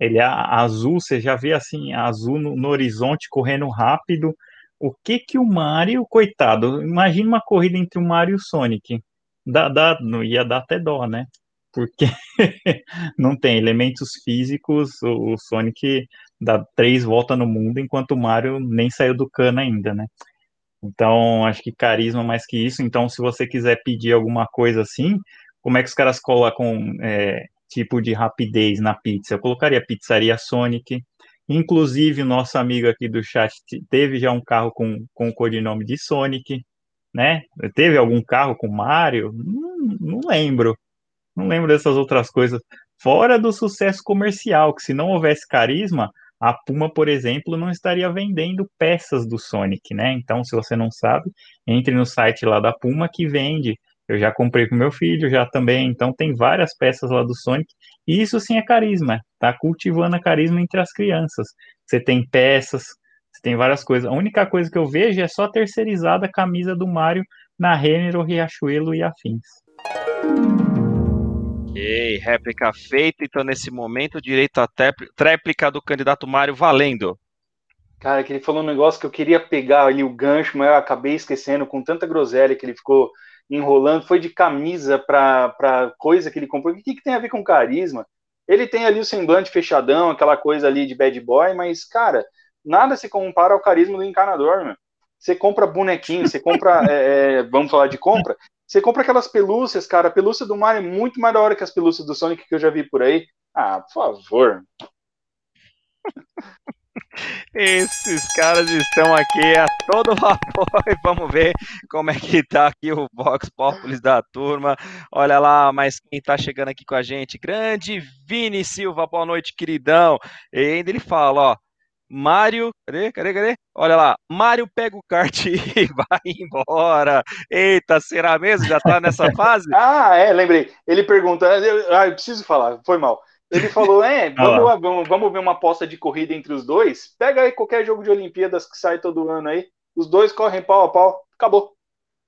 ele é azul, você já vê assim, azul no, no, horizonte correndo rápido. O que que o Mario, coitado, imagina uma corrida entre o Mario e o Sonic. Dá, dá, não ia dar até dó, né? Porque não tem elementos físicos, o, o Sonic dá três voltas no mundo, enquanto o Mario nem saiu do cano ainda, né? Então, acho que carisma mais que isso. Então, se você quiser pedir alguma coisa assim, como é que os caras colocam é, tipo de rapidez na pizza? Eu colocaria pizzaria Sonic. Inclusive, o nosso amigo aqui do chat teve já um carro com, com o codinome de Sonic, né? Teve algum carro com Mario? Não, não lembro. Não lembro dessas outras coisas. Fora do sucesso comercial, que se não houvesse carisma, a Puma, por exemplo, não estaria vendendo peças do Sonic, né? Então, se você não sabe, entre no site lá da Puma que vende eu já comprei com meu filho, já também. Então tem várias peças lá do Sonic. E isso sim é carisma. Tá cultivando a carisma entre as crianças. Você tem peças, você tem várias coisas. A única coisa que eu vejo é só terceirizada a camisa do Mario na Renner, o Riachuelo e afins. Ok, réplica feita. Então, nesse momento, direito à tréplica do candidato Mário valendo. Cara, que ele falou um negócio que eu queria pegar ali o gancho, mas eu acabei esquecendo com tanta groselha que ele ficou enrolando, foi de camisa para coisa que ele comprou. O que, que tem a ver com carisma? Ele tem ali o semblante fechadão, aquela coisa ali de bad boy, mas, cara, nada se compara ao carisma do encanador, meu. Você compra bonequinho, você compra. é, é, vamos falar de compra. Você compra aquelas pelúcias, cara. A pelúcia do Mario é muito mais da hora que as pelúcias do Sonic que eu já vi por aí. Ah, por favor. Esses caras estão aqui a todo vapor e vamos ver como é que tá aqui o Vox Populis da turma. Olha lá, mas quem tá chegando aqui com a gente, grande Vini Silva, boa noite, queridão. E ainda ele fala, ó, Mário, cadê, cadê, cadê? Olha lá, Mário pega o kart e vai embora. Eita, será mesmo? Já tá nessa fase? ah, é, lembrei. Ele pergunta, ah, eu preciso falar, foi mal. Ele falou: é, vamos, vamos, vamos ver uma aposta de corrida entre os dois. Pega aí qualquer jogo de Olimpíadas que sai todo ano aí. Os dois correm pau a pau. Acabou.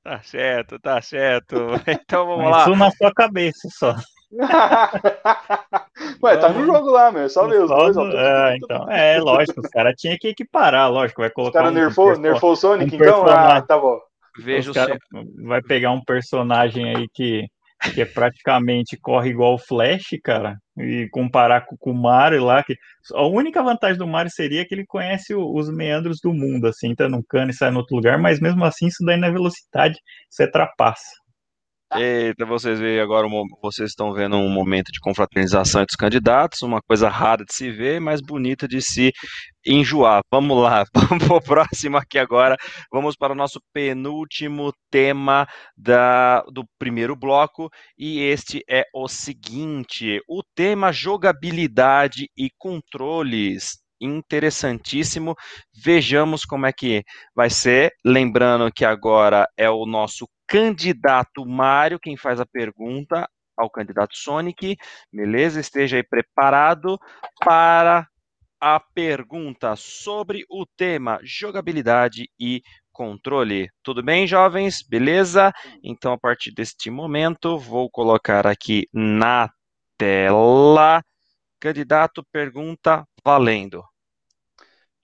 Tá certo, tá certo. Então vamos lá. Isso na sua cabeça só. Ué, tá no jogo lá, meu. É só ver os dois. Ó, é, então, é, lógico, os caras tinham que equiparar, lógico. Vai colocar. Os caras um, nerfou, um, nerfou o Sonic, um então? Ah, tá bom. Veja o cara vai pegar um personagem aí que que é praticamente corre igual o Flash, cara, e comparar com, com o Mario lá, que a única vantagem do Mario seria que ele conhece o, os meandros do mundo, assim, entra num cano e sai em outro lugar, mas mesmo assim isso daí na velocidade, isso é trapaça. Eita, vocês veem agora, vocês estão vendo um momento de confraternização entre os candidatos, uma coisa rara de se ver, mas bonita de se enjoar. Vamos lá, vamos para o próximo aqui agora. Vamos para o nosso penúltimo tema da, do primeiro bloco, e este é o seguinte: o tema jogabilidade e controles interessantíssimo. Vejamos como é que vai ser. Lembrando que agora é o nosso candidato Mário quem faz a pergunta ao candidato Sonic. Beleza? Esteja aí preparado para a pergunta sobre o tema jogabilidade e controle. Tudo bem, jovens? Beleza? Então, a partir deste momento, vou colocar aqui na tela. Candidato pergunta valendo.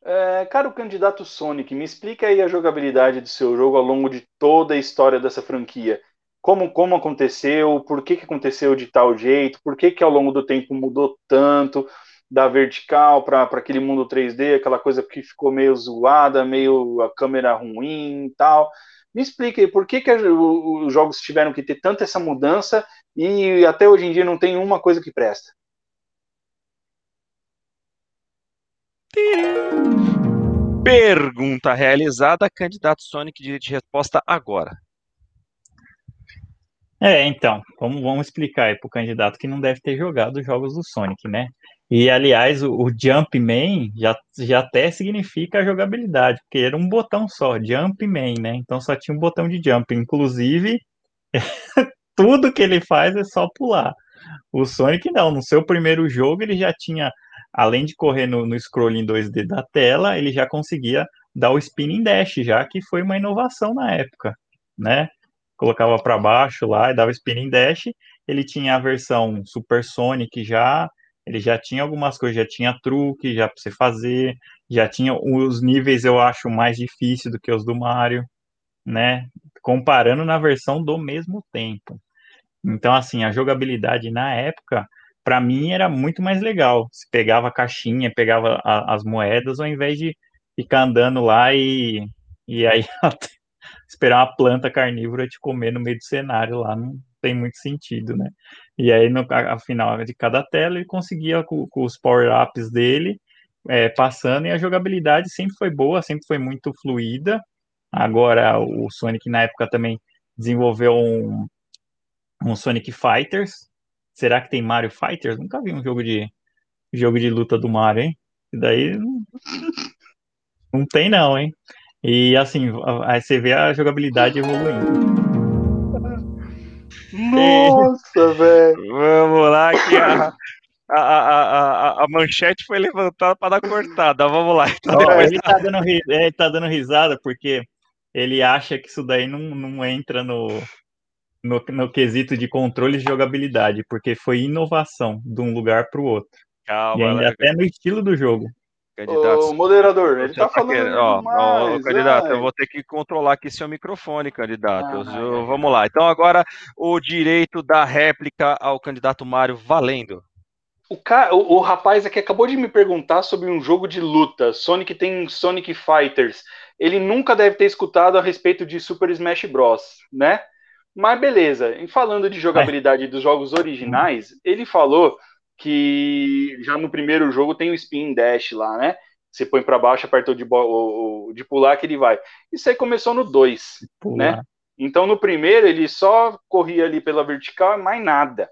É, cara, o candidato Sonic, me explica aí a jogabilidade do seu jogo ao longo de toda a história dessa franquia. Como, como aconteceu, por que, que aconteceu de tal jeito, por que, que ao longo do tempo mudou tanto da vertical para aquele mundo 3D, aquela coisa que ficou meio zoada, meio a câmera ruim e tal. Me explica aí, por que, que os jogos tiveram que ter tanta essa mudança e até hoje em dia não tem uma coisa que presta? Pergunta realizada, candidato Sonic, direito de resposta agora. É, então, vamos, vamos explicar aí para o candidato que não deve ter jogado os jogos do Sonic, né? E, aliás, o, o Jumpman já, já até significa a jogabilidade, porque era um botão só, Jumpman, né? Então só tinha um botão de jump. Inclusive, tudo que ele faz é só pular. O Sonic não, no seu primeiro jogo ele já tinha além de correr no, no scrolling 2D da tela, ele já conseguia dar o spinning dash, já que foi uma inovação na época, né? Colocava para baixo lá e dava spinning dash. Ele tinha a versão Supersonic já, ele já tinha algumas coisas, já tinha truque já para você fazer, já tinha os níveis eu acho mais difíceis do que os do Mario, né? Comparando na versão do mesmo tempo. Então assim, a jogabilidade na época para mim era muito mais legal. Se pegava a caixinha, pegava a, as moedas, ao invés de ficar andando lá e, e aí esperar uma planta carnívora te comer no meio do cenário lá, não tem muito sentido, né? E aí, no final de cada tela, ele conseguia com, com os power-ups dele, é, passando, e a jogabilidade sempre foi boa, sempre foi muito fluida. Agora, o Sonic, na época, também desenvolveu um, um Sonic Fighters, Será que tem Mario Fighters? Nunca vi um jogo de jogo de luta do Mario, hein? E daí não, tem não, hein? E assim, aí você vê a jogabilidade evoluindo. Nossa, velho! Vamos lá que a, a, a, a, a manchete foi levantada para dar cortada. Vamos lá. Então, depois... ele, tá dando, ele tá dando risada porque ele acha que isso daí não, não entra no, no, no quesito de controle de jogabilidade, porque foi inovação de um lugar para o outro. Calma, e ainda até no estilo do jogo. Candidato, moderador, ele tá, tá falando. Ó, ó, candidato, eu vou ter que controlar aqui seu microfone, candidato. Ah, eu, vamos lá. Então, agora, o direito da réplica ao candidato Mário valendo. O, ca... o, o rapaz aqui acabou de me perguntar sobre um jogo de luta. Sonic tem Sonic Fighters. Ele nunca deve ter escutado a respeito de Super Smash Bros, né? Mas beleza, em falando de jogabilidade é. dos jogos originais, ele falou que já no primeiro jogo tem o spin dash lá, né? Você põe para baixo, aperta o de, o, de pular que ele vai. Isso aí começou no 2, né? Então no primeiro ele só corria ali pela vertical e mais nada.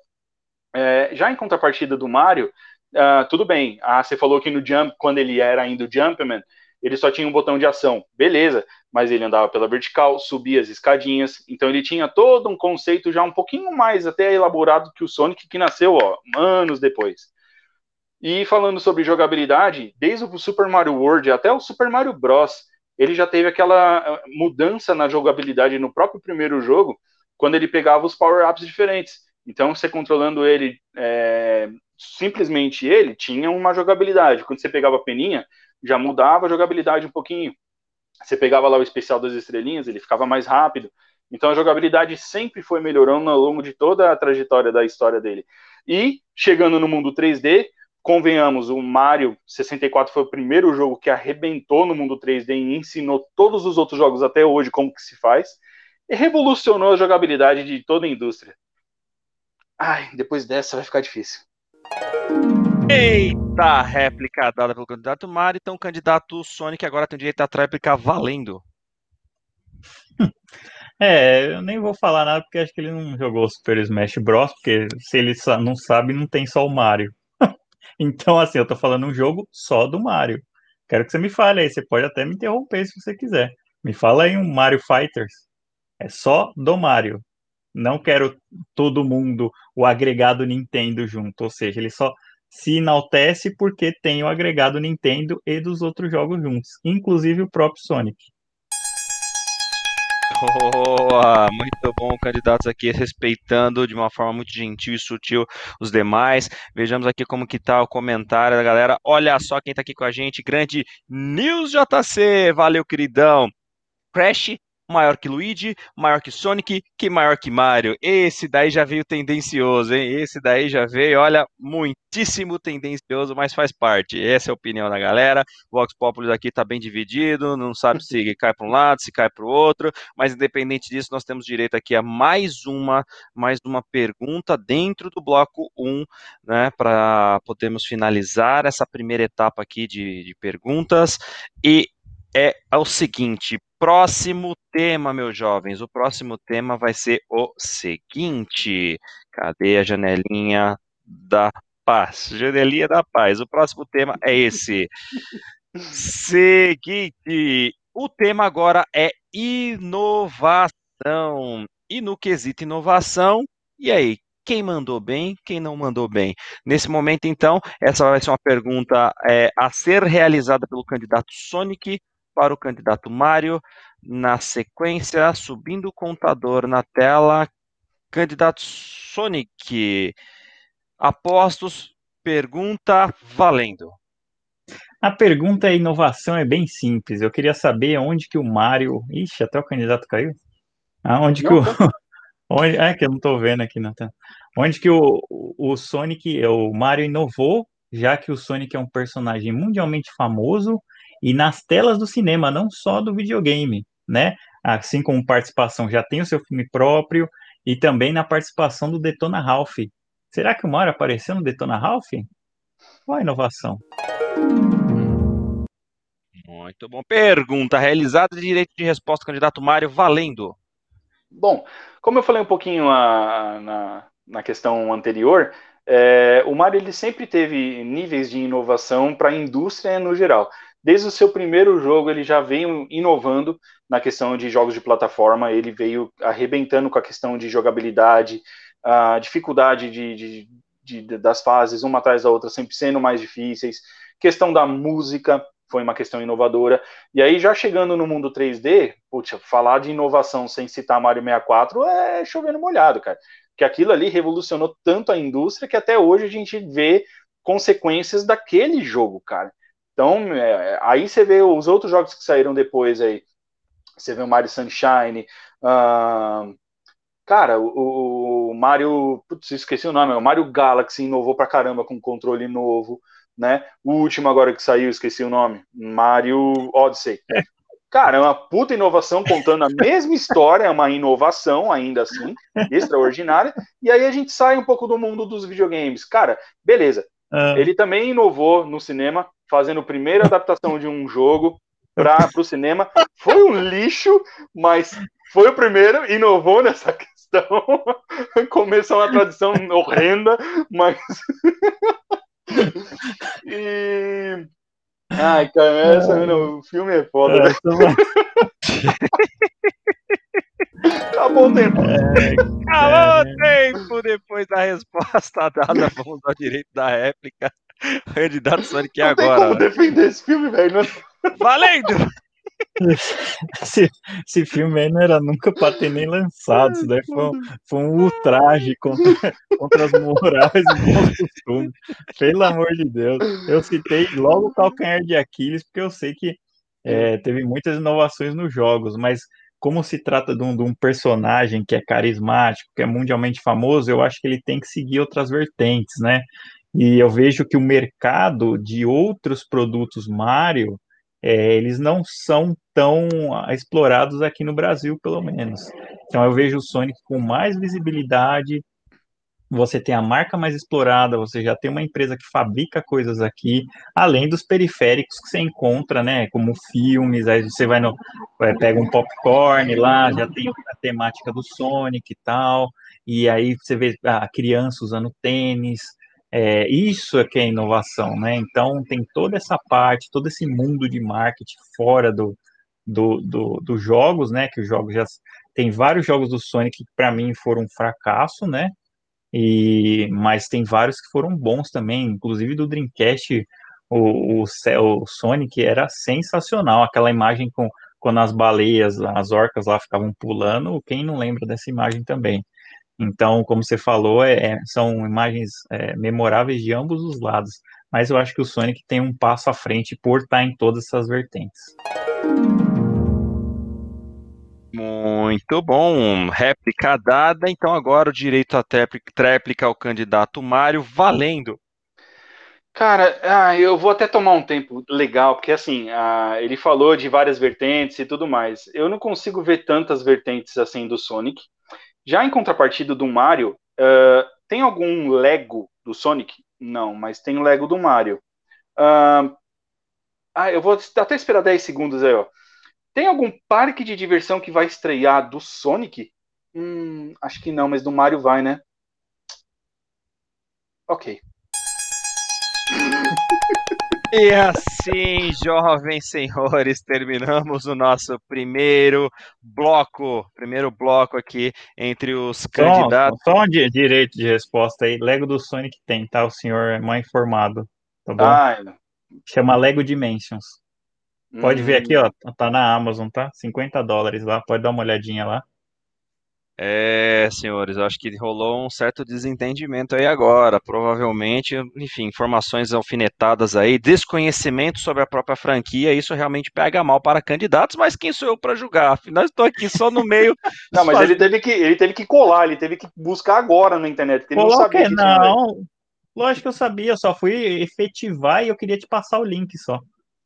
É, já em contrapartida do Mario, uh, tudo bem. Ah, você falou que no Jump, quando ele era ainda o Jumpman, ele só tinha um botão de ação. Beleza, mas ele andava pela vertical, subia as escadinhas, então ele tinha todo um conceito já um pouquinho mais até elaborado que o Sonic, que nasceu ó, anos depois. E falando sobre jogabilidade, desde o Super Mario World até o Super Mario Bros., ele já teve aquela eh, mudança na jogabilidade no próprio primeiro jogo, quando ele pegava os power-ups diferentes. Então, você controlando ele, é, simplesmente ele, tinha uma jogabilidade. Quando você pegava a peninha, já mudava a jogabilidade um pouquinho. Você pegava lá o especial das estrelinhas, ele ficava mais rápido. Então a jogabilidade sempre foi melhorando ao longo de toda a trajetória da história dele. E chegando no mundo 3D, convenhamos, o Mario 64 foi o primeiro jogo que arrebentou no mundo 3D e ensinou todos os outros jogos até hoje como que se faz e revolucionou a jogabilidade de toda a indústria. Ai, depois dessa vai ficar difícil. Eita, réplica dada pelo candidato Mario, então o candidato Sonic agora tem direito à réplica valendo. É, eu nem vou falar nada porque acho que ele não jogou Super Smash Bros. Porque se ele não sabe, não tem só o Mario. então, assim, eu tô falando um jogo só do Mario. Quero que você me fale aí. Você pode até me interromper se você quiser. Me fala aí um Mario Fighters. É só do Mario. Não quero todo mundo, o agregado Nintendo junto. Ou seja, ele só se enaltece porque tem o agregado Nintendo e dos outros jogos juntos, inclusive o próprio Sonic. Boa, muito bom, candidatos aqui respeitando de uma forma muito gentil e sutil os demais. Vejamos aqui como que tá o comentário da galera. Olha só quem tá aqui com a gente, grande News JC, valeu queridão. Crash maior que Luigi, maior que Sonic, que maior que Mario. Esse daí já veio tendencioso, hein? Esse daí já veio, olha, muitíssimo tendencioso, mas faz parte. Essa é a opinião da galera. O Vox Populi aqui tá bem dividido, não sabe se cai para um lado, se cai para o outro, mas independente disso, nós temos direito aqui a mais uma, mais uma pergunta dentro do bloco 1, né, para podermos finalizar essa primeira etapa aqui de, de perguntas. E é o seguinte: próximo tema, meus jovens. O próximo tema vai ser o seguinte. Cadê a janelinha da paz? Janelinha da paz. O próximo tema é esse. Seguinte. O tema agora é inovação. E no quesito inovação, e aí, quem mandou bem, quem não mandou bem. Nesse momento, então, essa vai ser uma pergunta é, a ser realizada pelo candidato Sonic para o candidato Mário. Na sequência, subindo o contador na tela, candidato Sonic. Apostos, pergunta valendo. A pergunta é inovação é bem simples. Eu queria saber onde que o Mário. Ixi, até o candidato caiu. Aonde que o. onde... É que eu não estou vendo aqui na tela. Onde que o, o Sonic, o Mario inovou, já que o Sonic é um personagem mundialmente famoso e nas telas do cinema, não só do videogame, né? Assim como participação já tem o seu filme próprio e também na participação do Detona Ralph. Será que o Mario apareceu no Detona Ralph? Qual a inovação? Muito bom. Pergunta realizada, direito de resposta, candidato Mário, valendo. Bom, como eu falei um pouquinho a, na, na questão anterior, é, o Mario ele sempre teve níveis de inovação para a indústria no geral desde o seu primeiro jogo ele já veio inovando na questão de jogos de plataforma, ele veio arrebentando com a questão de jogabilidade, a dificuldade de, de, de, das fases, uma atrás da outra, sempre sendo mais difíceis, questão da música foi uma questão inovadora, e aí já chegando no mundo 3D, putz, falar de inovação sem citar Mario 64 é chovendo molhado, cara, que aquilo ali revolucionou tanto a indústria que até hoje a gente vê consequências daquele jogo, cara. Então, é, aí você vê os outros jogos que saíram depois aí. Você vê o Mario Sunshine. Uh, cara, o, o, Mario. Putz, esqueci o nome. O Mario Galaxy inovou pra caramba com controle novo. Né? O último agora que saiu, esqueci o nome. Mario Odyssey. É. Cara, é uma puta inovação contando a mesma história, é uma inovação ainda assim, extraordinária. E aí a gente sai um pouco do mundo dos videogames. Cara, beleza. Uh. Ele também inovou no cinema, fazendo a primeira adaptação de um jogo para o cinema. Foi um lixo, mas foi o primeiro, inovou nessa questão. Começou uma tradição horrenda, mas. e. Ai, cara, essa, não, o filme é foda. É, Acabou o tempo. É, Acabou o tempo depois da resposta dada. Vamos ao direito da réplica. Candidato Sonic não agora. Tem como defender esse filme, velho. Valendo! Esse, esse, filme aí não era nunca para ter nem lançado. Isso daí foi, um, foi um ultraje contra, contra as morais e bons costumes. Pelo amor de Deus. Eu citei logo o calcanhar de Aquiles, porque eu sei que é, teve muitas inovações nos jogos, mas como se trata de um, de um, personagem que é carismático, que é mundialmente famoso, eu acho que ele tem que seguir outras vertentes, né? E eu vejo que o mercado de outros produtos Mario, é, eles não são tão explorados aqui no Brasil, pelo menos. Então eu vejo o Sonic com mais visibilidade, você tem a marca mais explorada, você já tem uma empresa que fabrica coisas aqui, além dos periféricos que você encontra, né, como filmes, aí você vai no, é, pega um popcorn lá, já tem a temática do Sonic e tal, e aí você vê a criança usando tênis, é, isso é que é inovação, né, então tem toda essa parte, todo esse mundo de marketing fora do, do, do, dos jogos, né, que os jogos já, tem vários jogos do Sonic que para mim foram um fracasso, né, e, mas tem vários que foram bons também, inclusive do Dreamcast, o, o, o Sonic era sensacional, aquela imagem com quando as baleias, as orcas lá ficavam pulando, quem não lembra dessa imagem também? Então, como você falou, é, é são imagens é, memoráveis de ambos os lados, mas eu acho que o Sonic tem um passo à frente por estar em todas essas vertentes. Muito bom, réplica dada. Então agora o direito à tréplica ao candidato Mário, valendo. Cara, ah, eu vou até tomar um tempo legal, porque assim, ah, ele falou de várias vertentes e tudo mais. Eu não consigo ver tantas vertentes assim do Sonic. Já em contrapartida do Mario, uh, tem algum Lego do Sonic? Não, mas tem o Lego do Mario. Uh, ah, eu vou até esperar 10 segundos aí, ó. Tem algum parque de diversão que vai estrear do Sonic? Hum, acho que não, mas do Mario vai, né? Ok. E assim, jovens senhores, terminamos o nosso primeiro bloco, primeiro bloco aqui entre os só, candidatos. Só um direito de resposta aí. Lego do Sonic tem, tá? O senhor é mal informado, tá bom? Ah, Chama Lego Dimensions. Pode ver aqui, ó, hum. tá na Amazon, tá? 50 dólares lá, pode dar uma olhadinha lá. É, senhores, eu acho que rolou um certo desentendimento aí agora. Provavelmente, enfim, informações alfinetadas aí, desconhecimento sobre a própria franquia, isso realmente pega mal para candidatos, mas quem sou eu para julgar? Afinal, estou aqui só no meio. não, mas ele teve, que, ele teve que colar, ele teve que buscar agora na internet, porque ele não sabia. Que não, lógico que eu sabia, eu só fui efetivar e eu queria te passar o link só.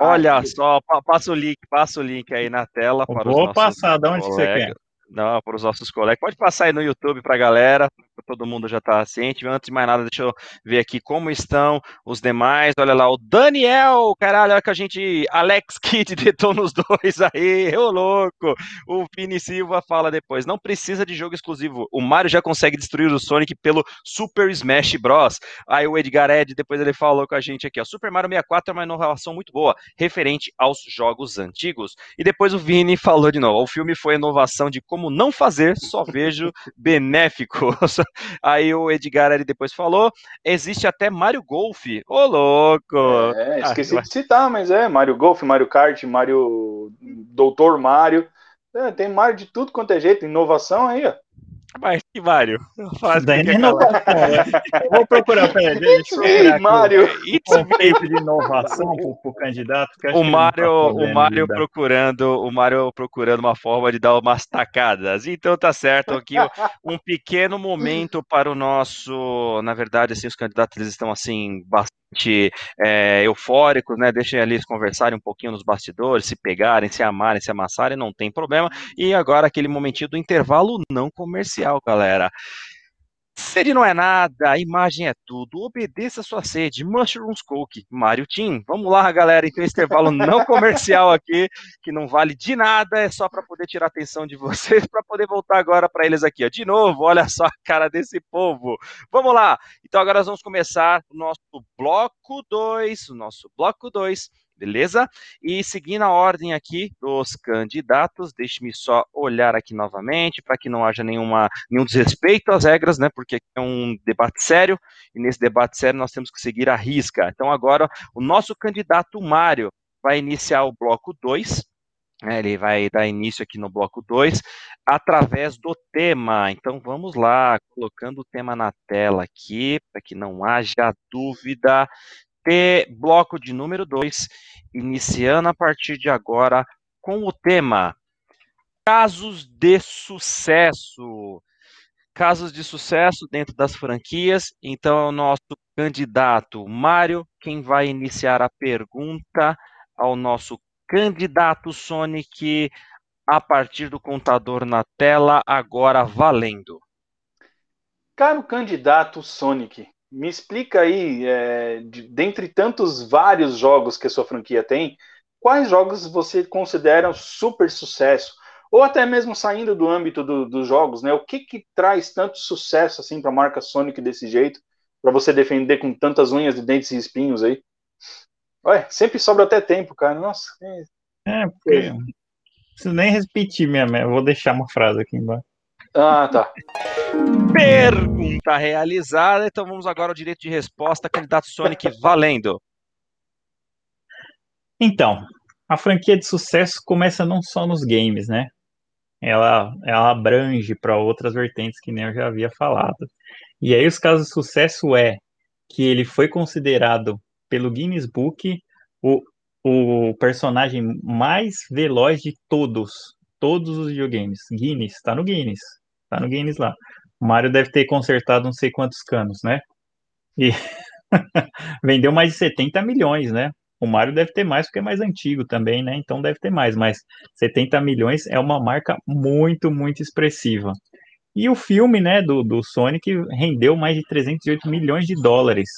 Olha só, passa o link, passa o link aí na tela para Vou os passar, de onde colegas. você quer? Não, para os nossos colegas. Pode passar aí no YouTube para a galera, todo mundo já está ciente. Antes de mais nada, deixa eu ver aqui como estão os demais. Olha lá, o Daniel, caralho, olha que a gente. Alex Kidd detona os dois aí, ô louco. O Vini Silva fala depois: não precisa de jogo exclusivo. O Mario já consegue destruir o Sonic pelo Super Smash Bros. Aí o Edgar Ed, depois ele falou com a gente aqui: ó, Super Mario 64 é uma inovação muito boa, referente aos jogos antigos. E depois o Vini falou de novo: o filme foi inovação de como não fazer, só vejo benéfico. Aí o Edgar ali depois falou: existe até Mario Golf. Ô, louco! É, esqueci ah, de citar, mas é Mario Golf, Mario Kart, Mario Doutor Mario. É, tem Mario de tudo quanto é jeito, inovação aí, ó. Mas que Mário? Nem inovação. Eu vou procurar, peraí, deixa eu Mário. Conceito de inovação para o candidato. O Mário, tá o Mário procurando, o Mário procurando uma forma de dar umas tacadas. Então tá certo aqui um pequeno momento para o nosso, na verdade, assim, os candidatos eles estão assim bastante é, eufóricos, né? Deixem ali eles conversarem um pouquinho nos bastidores, se pegarem, se amarem, se amassarem, não tem problema. E agora aquele momentinho do intervalo não comercial, galera. Sede não é nada, a imagem é tudo. Obedeça a sua sede. Mushrooms Coke, Mario Team. Vamos lá, galera. Então, intervalo não comercial aqui, que não vale de nada, é só para poder tirar a atenção de vocês, para poder voltar agora para eles aqui. Ó. De novo, olha só a cara desse povo. Vamos lá. Então, agora nós vamos começar o nosso bloco 2, o nosso bloco 2 beleza? E seguindo a ordem aqui dos candidatos, deixe-me só olhar aqui novamente para que não haja nenhuma, nenhum desrespeito às regras, né? Porque é um debate sério e nesse debate sério nós temos que seguir a risca. Então agora o nosso candidato Mário vai iniciar o bloco 2. Né, ele vai dar início aqui no bloco 2 através do tema. Então vamos lá, colocando o tema na tela aqui, para que não haja dúvida T, bloco de número 2, iniciando a partir de agora com o tema casos de sucesso. Casos de sucesso dentro das franquias. Então, é o nosso candidato Mário, quem vai iniciar a pergunta ao nosso candidato Sonic a partir do contador na tela, agora valendo. Caro candidato Sonic, me explica aí, é, de, dentre tantos vários jogos que a sua franquia tem, quais jogos você considera super sucesso? Ou até mesmo saindo do âmbito do, dos jogos, né? O que que traz tanto sucesso assim para a marca Sonic desse jeito, para você defender com tantas unhas de dentes e espinhos aí? Ué, sempre sobra até tempo, cara. Nossa. É, é porque. Não preciso nem repetir minha. Eu vou deixar uma frase aqui embaixo. Ah, tá. Pergunta realizada. Então vamos agora ao direito de resposta. Candidato Sonic valendo. Então, a franquia de sucesso começa não só nos games, né? Ela, ela abrange para outras vertentes que nem eu já havia falado. E aí os casos de sucesso é que ele foi considerado pelo Guinness Book o, o personagem mais veloz de todos, todos os videogames. Guinness, tá no Guinness, tá no Guinness lá. O Mario deve ter consertado não sei quantos canos, né? E vendeu mais de 70 milhões, né? O Mario deve ter mais porque é mais antigo também, né? Então deve ter mais, mas 70 milhões é uma marca muito, muito expressiva. E o filme, né, do, do Sonic rendeu mais de 308 milhões de dólares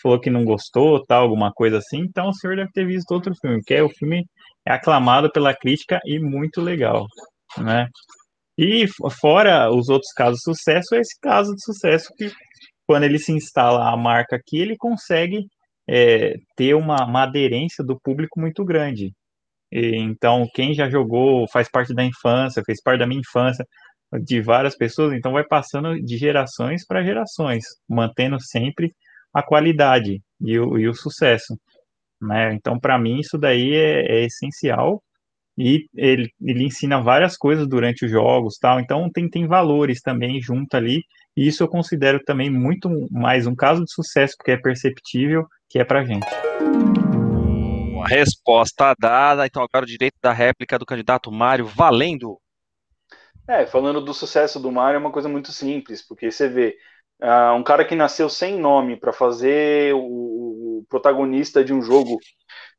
falou que não gostou, tal, alguma coisa assim, então o senhor deve ter visto outro filme, que é o filme é aclamado pela crítica e muito legal, né? E fora os outros casos de sucesso, é esse caso de sucesso que quando ele se instala a marca aqui, ele consegue é, ter uma, uma aderência do público muito grande. E, então, quem já jogou, faz parte da infância, fez parte da minha infância, de várias pessoas, então vai passando de gerações para gerações, mantendo sempre a qualidade e o, e o sucesso. Né? Então, para mim, isso daí é, é, essencial e ele, ele ensina várias coisas durante os jogos, tal. Então, tem, tem valores também junto ali, e isso eu considero também muito mais um caso de sucesso, porque é perceptível, que é para gente. A resposta dada, então agora o direito da réplica do candidato Mário, valendo. É, falando do sucesso do Mário, é uma coisa muito simples, porque você vê, Uh, um cara que nasceu sem nome para fazer o, o, protagonista de um jogo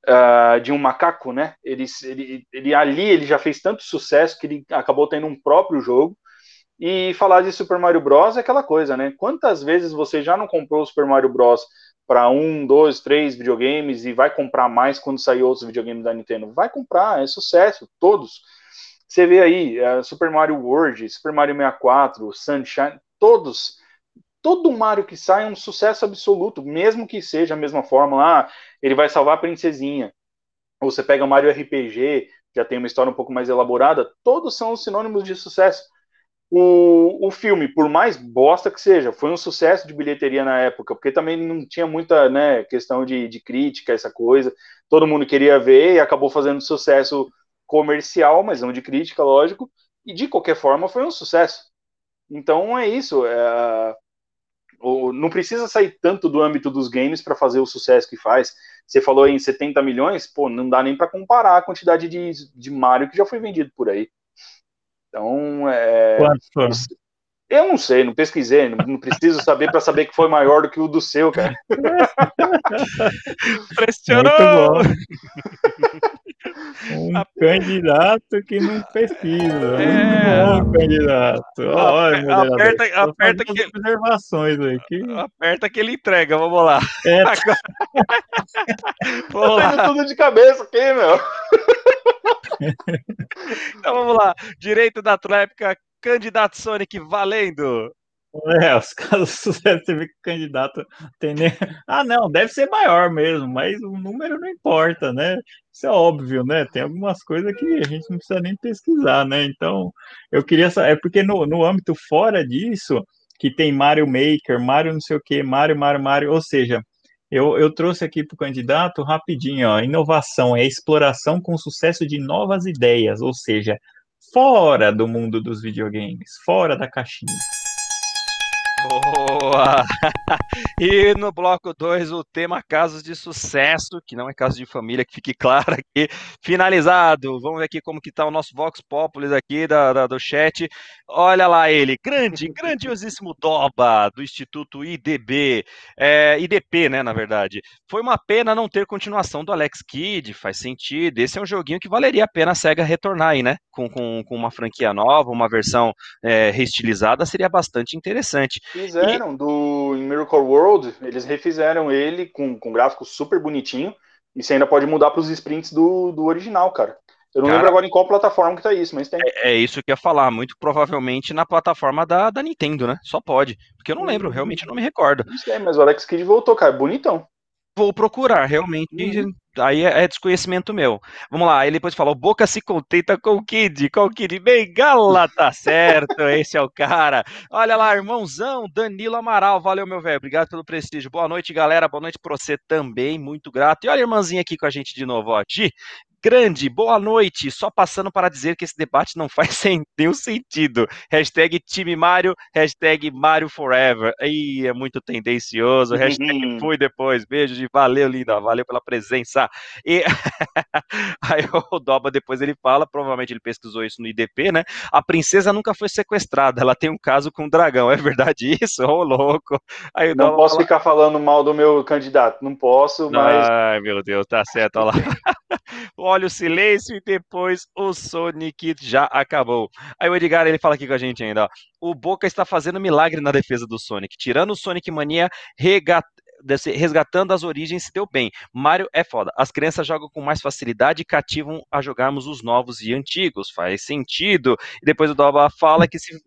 uh, de um macaco, né? Ele, ele, ele ali ele já fez tanto sucesso que ele acabou tendo um próprio jogo. E falar de Super Mario Bros é aquela coisa, né? Quantas vezes você já não comprou o Super Mario Bros para um, dois, três videogames e vai comprar mais quando sair outros videogames da Nintendo? Vai comprar, é sucesso, todos. Você vê aí uh, Super Mario World, Super Mario 64, Sunshine, todos todo Mario que sai é um sucesso absoluto, mesmo que seja a mesma fórmula, ah, ele vai salvar a princesinha. Ou você pega Mario RPG, já tem uma história um pouco mais elaborada, todos são sinônimos de sucesso. O, o filme, por mais bosta que seja, foi um sucesso de bilheteria na época, porque também não tinha muita né, questão de, de crítica, essa coisa. Todo mundo queria ver e acabou fazendo sucesso comercial, mas não de crítica, lógico. E de qualquer forma foi um sucesso. Então é isso. É, não precisa sair tanto do âmbito dos games para fazer o sucesso que faz. Você falou em 70 milhões, pô, não dá nem para comparar a quantidade de, de Mario que já foi vendido por aí. Então, é. Quanto? Eu não sei, não pesquisei, não, não preciso saber para saber que foi maior do que o do seu, cara. Pressionou! Um a... candidato que não pesquisa. É... Um candidato. Olha, aperta, aperta que... observações aqui. Aperta que ele entrega, vamos lá. É. Agora... vamos lá. tudo de cabeça aqui, meu. então vamos lá. Direito da tréplica, candidato Sonic valendo. É, os casos de sucesso, você vê que o candidato tem nem... Ah, não, deve ser maior mesmo, mas o número não importa, né? Isso é óbvio, né? Tem algumas coisas que a gente não precisa nem pesquisar, né? Então, eu queria saber, é porque no, no âmbito fora disso, que tem Mario Maker, Mario não sei o que, Mario, Mario, Mario, ou seja, eu, eu trouxe aqui para o candidato rapidinho, ó, inovação é exploração com sucesso de novas ideias, ou seja, fora do mundo dos videogames, fora da caixinha. Boa! E no bloco 2, o tema casos de sucesso, que não é caso de família, que fique claro aqui, finalizado. Vamos ver aqui como que tá o nosso Vox Populis aqui da, da, do chat. Olha lá ele, grande, grandiosíssimo Doba, do Instituto IDB, é, IDP, né, na verdade. Foi uma pena não ter continuação do Alex Kidd, faz sentido. Esse é um joguinho que valeria a pena a SEGA retornar aí, né, com, com, com uma franquia nova, uma versão é, reestilizada, seria bastante interessante. Fizeram, e... do Miracle World, eles refizeram ele com, com gráfico super bonitinho, e você ainda pode mudar para os sprints do, do original, cara. Eu não cara, lembro agora em qual plataforma que tá isso, mas tem. É, é, isso que eu ia falar, muito provavelmente na plataforma da, da Nintendo, né? Só pode. Porque eu não lembro, realmente não me recordo. Não sei, mas o Alex Kidd voltou, cara, bonitão. Vou procurar, realmente. Uhum. Aí é, é, desconhecimento meu. Vamos lá, ele depois falou: Boca se contenta com o Kid, com o Kid Bengala, tá certo, esse é o cara. Olha lá, irmãozão, Danilo Amaral, valeu, meu velho, obrigado pelo prestígio. Boa noite, galera, boa noite pra você também, muito grato. E olha a irmãzinha aqui com a gente de novo, ó. Gi, Grande, boa noite. Só passando para dizer que esse debate não faz sem, nenhum sentido. Hashtag time Mario, hashtag Mario Forever. Aí é muito tendencioso. Hashtag fui depois. Beijo de valeu, linda. Valeu pela presença. E aí o Doba depois ele fala, provavelmente ele pesquisou isso no IDP, né? A princesa nunca foi sequestrada, ela tem um caso com um dragão. É verdade isso? Ô, oh, louco. Aí, não posso fala... ficar falando mal do meu candidato. Não posso, mas. Ai, meu Deus, tá certo, olha lá. Olha o silêncio e depois o Sonic já acabou. Aí o Edgar ele fala aqui com a gente ainda, ó. O Boca está fazendo milagre na defesa do Sonic, tirando o Sonic Mania, resgatando as origens se deu bem. Mario é foda. As crianças jogam com mais facilidade e cativam a jogarmos os novos e antigos. Faz sentido. E depois o Doba fala que se,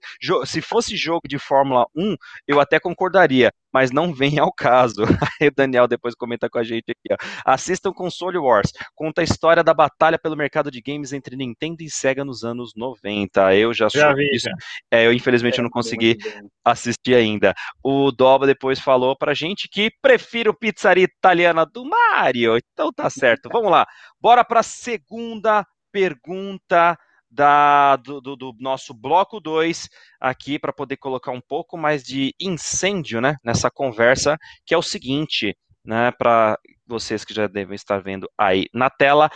se fosse jogo de Fórmula 1, eu até concordaria, mas não vem ao caso. Aí o Daniel depois comenta com a gente aqui. Ó. Assistam Console Wars. Conta a história da batalha pelo mercado de games entre Nintendo e Sega nos anos 90. Eu já, já vi, isso. É, eu infelizmente é, não consegui assistir ainda. O Doba depois falou pra gente que prefiro pizzaria italiana do Mario. Então tá certo. Vamos lá. Bora para a segunda pergunta da, do, do, do nosso bloco 2 aqui para poder colocar um pouco mais de incêndio né, nessa conversa, que é o seguinte, né, para vocês que já devem estar vendo aí na tela.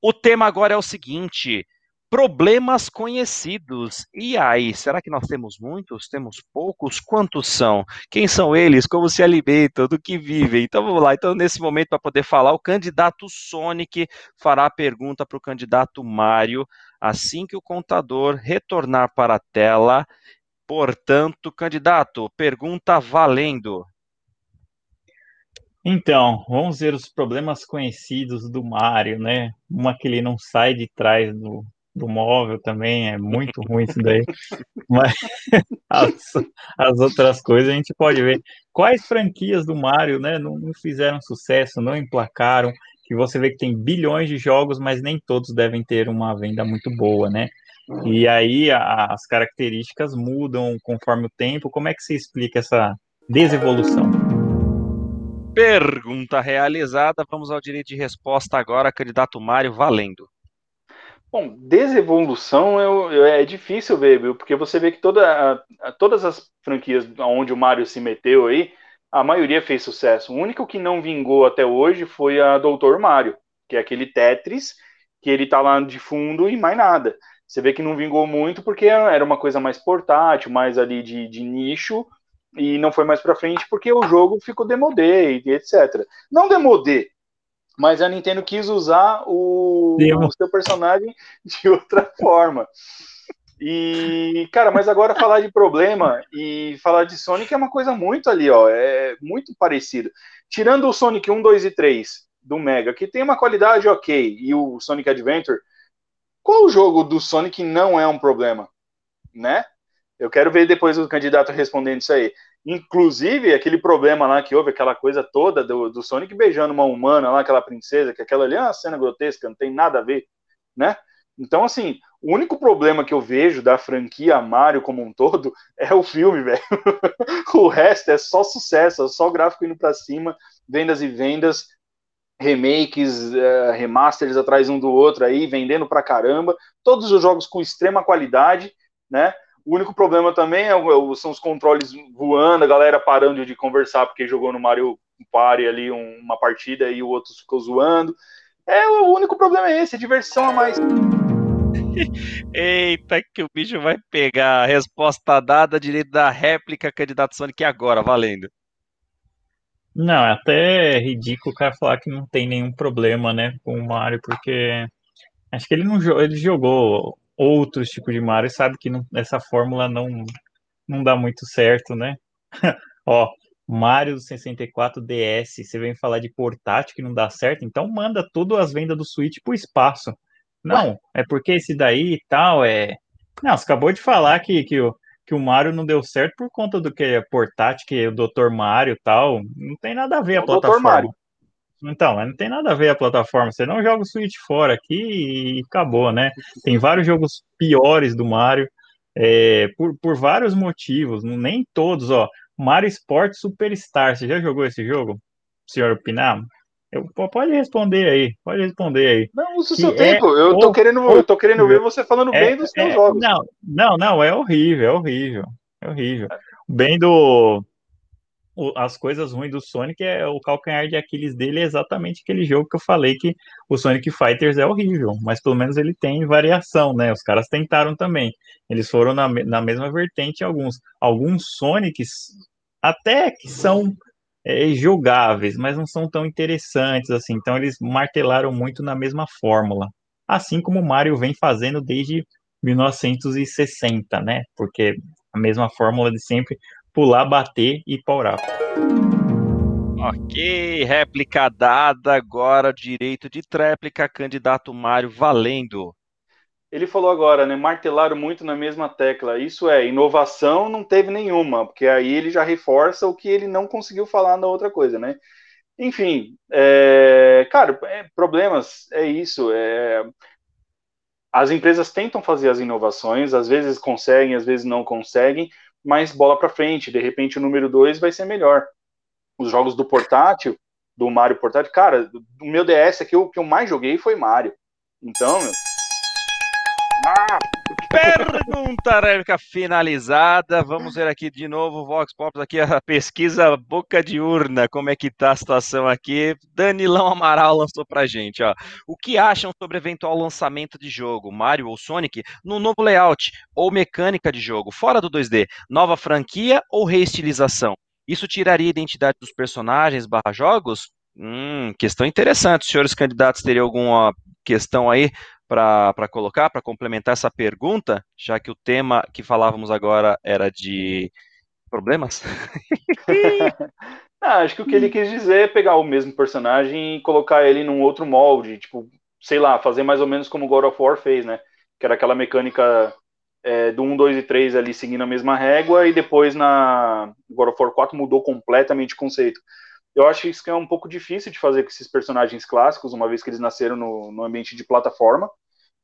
O tema agora é o seguinte: Problemas conhecidos. E aí, será que nós temos muitos? Temos poucos? Quantos são? Quem são eles? Como se alimentam? Do que vivem? Então vamos lá. Então, nesse momento, para poder falar, o candidato Sonic fará a pergunta para o candidato Mário assim que o contador retornar para a tela. Portanto, candidato, pergunta valendo. Então, vamos ver os problemas conhecidos do Mário, né? Uma que ele não sai de trás do, do móvel também, é muito ruim isso daí. Mas as, as, outras coisas a gente pode ver. Quais franquias do Mario né, não, não fizeram sucesso, não emplacaram, que você vê que tem bilhões de jogos, mas nem todos devem ter uma venda muito boa, né? E aí a, as características mudam conforme o tempo. Como é que se explica essa desevolução? Pergunta realizada. Vamos ao direito de resposta agora, candidato Mário, valendo. Bom, desevolução é, é difícil ver, viu? Porque você vê que toda, a, todas as franquias onde o Mario se meteu aí, a maioria fez sucesso. O único que não vingou até hoje foi a Doutor Mario, que é aquele Tetris, que ele tá lá de fundo e mais nada. Você vê que não vingou muito porque era uma coisa mais portátil, mais ali de, de nicho, e não foi mais para frente porque o jogo ficou demodê e etc. Não demodê, mas a Nintendo quis usar o, o seu personagem de outra forma. E, cara, mas agora falar de problema e falar de Sonic é uma coisa muito ali, ó, é muito parecido. Tirando o Sonic 1, 2 e 3 do Mega, que tem uma qualidade ok, e o Sonic Adventure, qual jogo do Sonic não é um problema, né? Eu quero ver depois o candidato respondendo isso aí. Inclusive, aquele problema lá que houve, aquela coisa toda do, do Sonic beijando uma humana lá, aquela princesa, que aquela ali é uma cena grotesca, não tem nada a ver, né? Então, assim, o único problema que eu vejo da franquia Mario como um todo é o filme, velho. o resto é só sucesso, é só gráfico indo para cima, vendas e vendas, remakes, uh, remasters atrás um do outro aí, vendendo pra caramba, todos os jogos com extrema qualidade, né? O único problema também é, são os controles voando, a galera parando de conversar porque jogou no Mario Party ali uma partida e o outro ficou zoando. É, o único problema é esse, diversão a mais. Eita, que o bicho vai pegar. Resposta dada, direito da réplica, candidato Sonic agora, valendo. Não, é até ridículo o cara falar que não tem nenhum problema, né, com o Mario, porque acho que ele não ele jogou outros tipos de Mario e sabe que não, essa fórmula não, não dá muito certo, né? Ó, Mario 64 DS, você vem falar de portátil que não dá certo, então manda todas as vendas do Switch pro espaço. Não, é porque esse daí e tal é. Não, você acabou de falar que, que, o, que o Mario não deu certo por conta do que é portátil, que é o Dr. Mario e tal. Não tem nada a ver a o plataforma. Dr. Mario. Então, não tem nada a ver a plataforma. Você não joga o Switch fora aqui e acabou, né? Tem vários jogos piores do Mario, é, por, por vários motivos, nem todos, ó. Mario Sport Superstar, você já jogou esse jogo? Senhor Pinar? Eu, pode responder aí, pode responder aí. Não, usa o seu tempo. Eu tô, querendo, eu tô querendo ver você falando é, bem dos seus é, jogos. Não, não, não, é horrível, é horrível. É horrível. Bem do. As coisas ruins do Sonic é o calcanhar de Aquiles dele é exatamente aquele jogo que eu falei que o Sonic Fighters é horrível, mas pelo menos ele tem variação, né? Os caras tentaram também. Eles foram na, na mesma vertente alguns. Alguns Sonics até que são é, jogáveis, mas não são tão interessantes assim. Então eles martelaram muito na mesma fórmula, assim como o Mario vem fazendo desde 1960, né? Porque a mesma fórmula de sempre pular, bater e up. Ok, réplica dada, agora direito de tréplica, candidato Mário valendo. Ele falou agora, né? Martelaram muito na mesma tecla. Isso é, inovação não teve nenhuma, porque aí ele já reforça o que ele não conseguiu falar na outra coisa, né? Enfim, é, cara, é, problemas é isso. É, as empresas tentam fazer as inovações, às vezes conseguem, às vezes não conseguem, mas bola para frente. De repente o número 2 vai ser melhor. Os jogos do portátil, do Mario portátil, cara, o meu DS aqui, o que eu mais joguei foi Mario. Então, meu, Pergunta réplica finalizada. Vamos ver aqui de novo, Vox Pop, aqui a pesquisa boca de urna. Como é que tá a situação aqui? Danilão Amaral lançou pra gente, ó. O que acham sobre eventual lançamento de jogo, Mario ou Sonic, no novo layout ou mecânica de jogo, fora do 2D? Nova franquia ou reestilização? Isso tiraria a identidade dos personagens barra jogos? Hum, questão interessante. Os senhores candidatos teriam alguma questão aí para colocar, para complementar essa pergunta, já que o tema que falávamos agora era de problemas? ah, acho que o que ele quis dizer é pegar o mesmo personagem e colocar ele num outro molde, tipo, sei lá, fazer mais ou menos como God of War fez, né? Que era aquela mecânica é, do 1, 2 e 3 ali seguindo a mesma régua, e depois na God of War 4 mudou completamente o conceito. Eu acho isso que é um pouco difícil de fazer com esses personagens clássicos, uma vez que eles nasceram no, no ambiente de plataforma.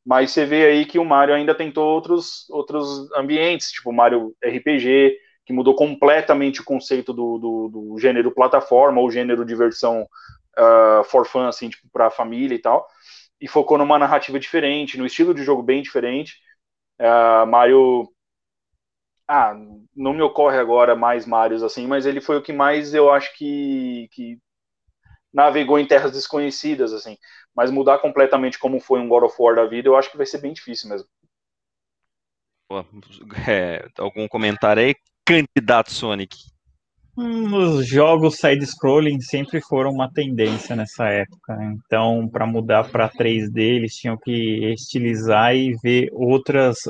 Mas você vê aí que o Mario ainda tentou outros, outros ambientes, tipo Mario RPG, que mudou completamente o conceito do, do, do gênero plataforma ou gênero de versão uh, for fun, assim, tipo, pra família e tal. E focou numa narrativa diferente, no estilo de jogo bem diferente. Uh, Mario ah, não me ocorre agora mais Marios assim, mas ele foi o que mais eu acho que, que navegou em terras desconhecidas, assim. Mas mudar completamente como foi um God of War da vida, eu acho que vai ser bem difícil mesmo. É, algum comentário aí? Candidato Sonic. Hum, os jogos side-scrolling sempre foram uma tendência nessa época. Né? Então, para mudar para 3D, eles tinham que estilizar e ver outras,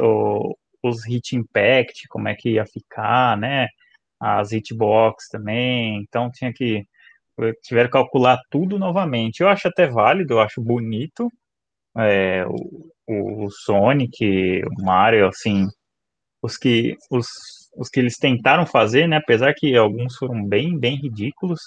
os hit impact, como é que ia ficar, né? As hitbox também, então tinha que tiveram que calcular tudo novamente. Eu acho até válido, eu acho bonito é, o, o Sonic, o Mario, assim, os que os, os que eles tentaram fazer, né? Apesar que alguns foram bem bem ridículos,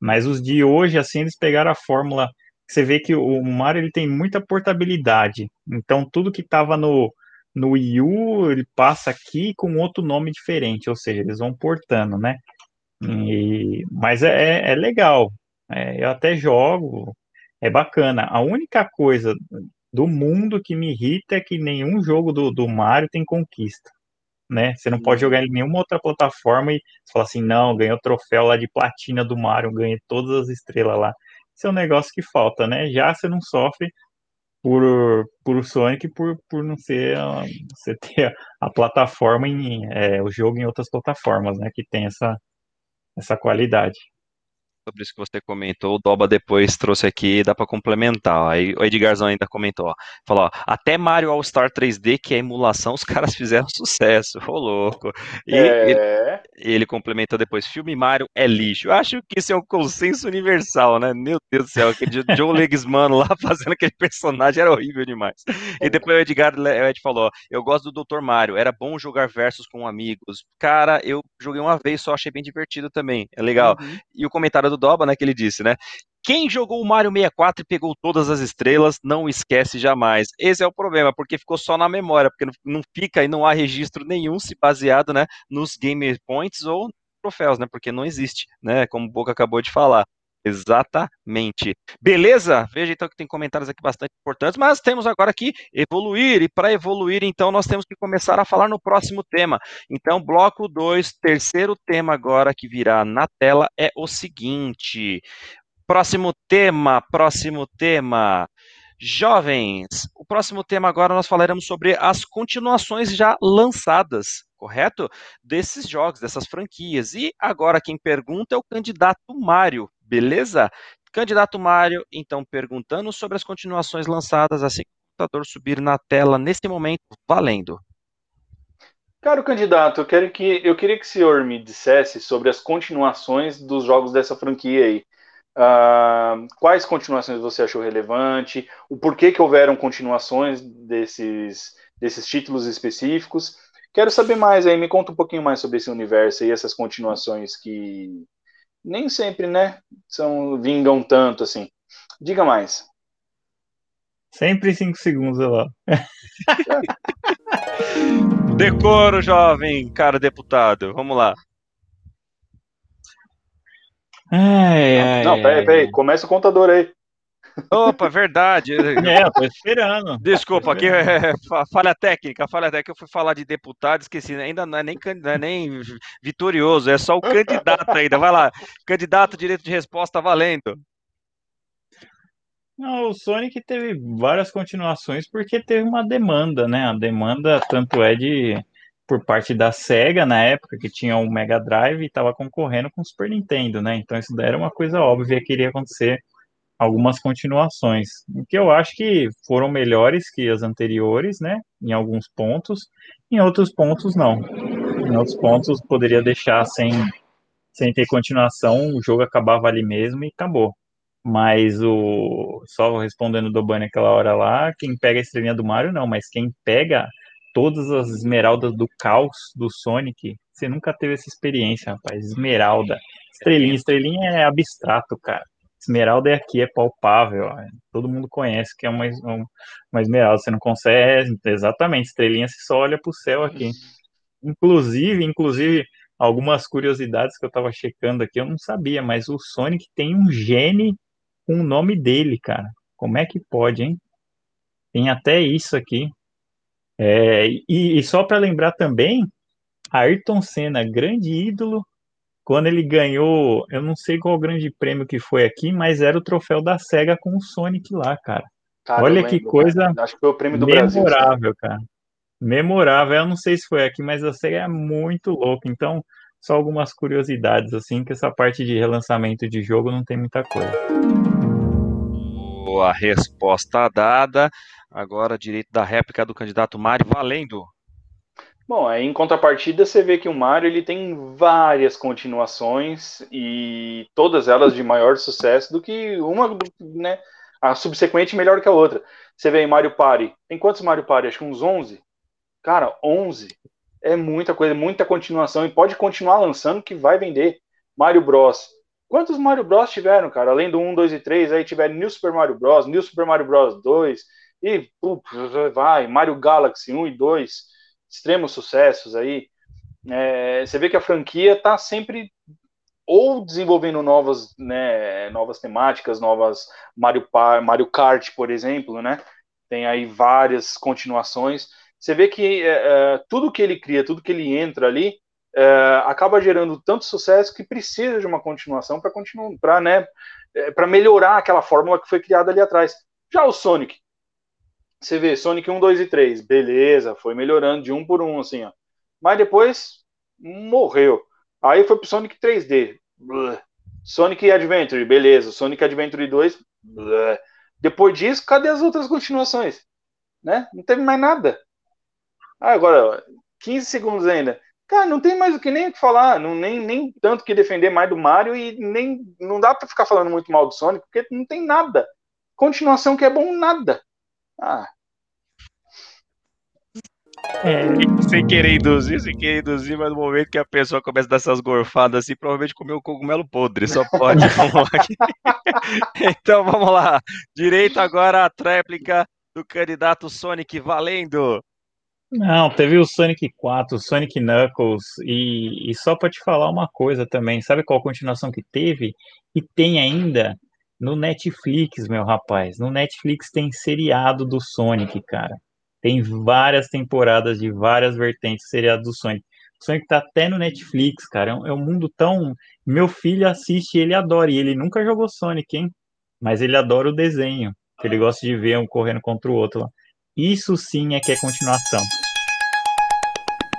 mas os de hoje, assim, eles pegaram a fórmula. Você vê que o Mario ele tem muita portabilidade, então tudo que estava no no Wii U ele passa aqui com outro nome diferente, ou seja, eles vão portando, né? E, mas é, é, é legal, é, eu até jogo, é bacana. A única coisa do mundo que me irrita é que nenhum jogo do, do Mario tem conquista. né? Você não pode jogar em nenhuma outra plataforma e falar assim, não, ganhei o troféu lá de platina do Mario, ganhei todas as estrelas lá. Isso é um negócio que falta, né? Já você não sofre por, por Sonic por, por não ser você ter a plataforma em é, o jogo em outras plataformas, né? Que tem essa, essa qualidade sobre isso que você comentou, o Doba depois trouxe aqui, dá para complementar. Aí o Edgarzão ainda comentou, ó, falou, ó, até Mario All Star 3D, que é emulação, os caras fizeram sucesso, ô louco. E é... ele, ele, complementou depois, filme Mario é lixo. Eu acho que isso é um consenso universal, né? Meu Deus do céu, aquele Joe Legsmano lá fazendo aquele personagem era horrível demais. E depois o Edgar o Ed falou, eu gosto do Dr. Mario, era bom jogar versus com amigos. Cara, eu joguei uma vez só, achei bem divertido também, é legal. Uhum. E o comentário do Doba, né, que ele disse, né? Quem jogou o Mario 64 e pegou todas as estrelas, não esquece jamais. Esse é o problema, porque ficou só na memória, porque não fica e não há registro nenhum se baseado, né, nos game points ou troféus, né, porque não existe, né, como o Boca acabou de falar. Exatamente. Beleza? Veja então que tem comentários aqui bastante importantes, mas temos agora que evoluir, e para evoluir, então, nós temos que começar a falar no próximo tema. Então, bloco 2, terceiro tema agora que virá na tela é o seguinte. Próximo tema, próximo tema. Jovens, o próximo tema agora nós falaremos sobre as continuações já lançadas, correto? Desses jogos, dessas franquias. E agora quem pergunta é o candidato Mário, beleza? Candidato Mário, então, perguntando sobre as continuações lançadas assim que o computador subir na tela nesse momento, valendo. Caro candidato, eu, quero que, eu queria que o senhor me dissesse sobre as continuações dos jogos dessa franquia aí. Uh, quais continuações você achou relevante? O porquê que houveram continuações desses, desses títulos específicos? Quero saber mais aí, me conta um pouquinho mais sobre esse universo e essas continuações que nem sempre, né, são vingam tanto assim. Diga mais. Sempre cinco segundos lá. Decoro, jovem, cara deputado. Vamos lá. Ai, ai, não, peraí, peraí. Começa o contador aí. Opa, verdade. É, eu tô esperando. Desculpa, aqui é falha técnica, falha técnica. Eu fui falar de deputado, esqueci. Ainda não é nem, não é nem vitorioso, é só o candidato ainda. Vai lá, candidato, direito de resposta valendo. Não, o Sonic teve várias continuações porque teve uma demanda, né? A demanda tanto é de por parte da Sega na época, que tinha o um Mega Drive e estava concorrendo com o Super Nintendo, né? Então isso daí era uma coisa óbvia que iria acontecer algumas continuações, que eu acho que foram melhores que as anteriores, né? Em alguns pontos, em outros pontos não. Em outros pontos poderia deixar sem sem ter continuação, o jogo acabava ali mesmo e acabou. Mas o só respondendo do Bunny aquela hora lá, quem pega a estrelinha do Mario não, mas quem pega todas as esmeraldas do caos do Sonic, você nunca teve essa experiência, rapaz. Esmeralda. Estrelinha, estrelinha é abstrato, cara. Esmeralda é aqui, é palpável. Todo mundo conhece que é uma, uma esmeralda. Você não consegue. Exatamente, estrelinha, você só olha para o céu aqui. Inclusive, inclusive, algumas curiosidades que eu estava checando aqui, eu não sabia, mas o Sonic tem um gene com o nome dele, cara. Como é que pode, hein? Tem até isso aqui. É, e, e só para lembrar também, Ayrton Senna, grande ídolo quando ele ganhou, eu não sei qual grande prêmio que foi aqui, mas era o troféu da SEGA com o Sonic lá, cara. cara Olha que coisa cara. Acho que foi o prêmio do memorável, Brasil, cara. Memorável. Eu não sei se foi aqui, mas a SEGA é muito louca. Então, só algumas curiosidades, assim, que essa parte de relançamento de jogo não tem muita coisa. A resposta dada. Agora, direito da réplica do candidato Mário, valendo. Bom, aí em contrapartida você vê que o Mario ele tem várias continuações e todas elas de maior sucesso do que uma, né? A subsequente melhor que a outra. Você vê em Mario Party, tem quantos Mario Party? Acho que uns 11. Cara, 11 é muita coisa, muita continuação e pode continuar lançando que vai vender. Mario Bros. Quantos Mario Bros tiveram, cara? Além do 1, 2 e 3, aí tiveram New Super Mario Bros, New Super Mario Bros 2 e vai, Mario Galaxy 1 e 2 extremos sucessos aí. É, você vê que a franquia está sempre ou desenvolvendo novas, né, novas temáticas, novas Mario, Mario Kart, por exemplo, né? Tem aí várias continuações. você vê que é, é, tudo que ele cria, tudo que ele entra ali, é, acaba gerando tanto sucesso que precisa de uma continuação para continuar, para né, para melhorar aquela fórmula que foi criada ali atrás. Já o Sonic, você vê Sonic 1, 2 e 3, beleza, foi melhorando de um por um, assim, ó. Mas depois morreu. Aí foi pro Sonic 3D. Bleh. Sonic Adventure, beleza. Sonic Adventure 2. Bleh. Depois disso, cadê as outras continuações? Né? Não teve mais nada. Ah, agora, 15 segundos ainda. Cara, não tem mais o que nem o que falar, não, nem, nem tanto que defender mais do Mario e nem não dá para ficar falando muito mal do Sonic, porque não tem nada. Continuação que é bom, nada. Ah, é. Sem querer induzir, sem querer induzir, mas no momento que a pessoa começa a dar essas gorfadas assim, provavelmente comeu um cogumelo podre, só pode. então vamos lá. Direito agora a tréplica do candidato Sonic valendo. Não, teve o Sonic 4, o Sonic Knuckles, e, e só para te falar uma coisa também, sabe qual continuação que teve? E tem ainda no Netflix, meu rapaz. No Netflix tem seriado do Sonic, cara. Tem várias temporadas de várias vertentes seriados do Sonic. O Sonic tá até no Netflix, cara. É um, é mundo tão. Meu filho assiste ele adora. E ele nunca jogou Sonic, hein? Mas ele adora o desenho. Que ele gosta de ver um correndo contra o outro lá. Isso sim é que é continuação.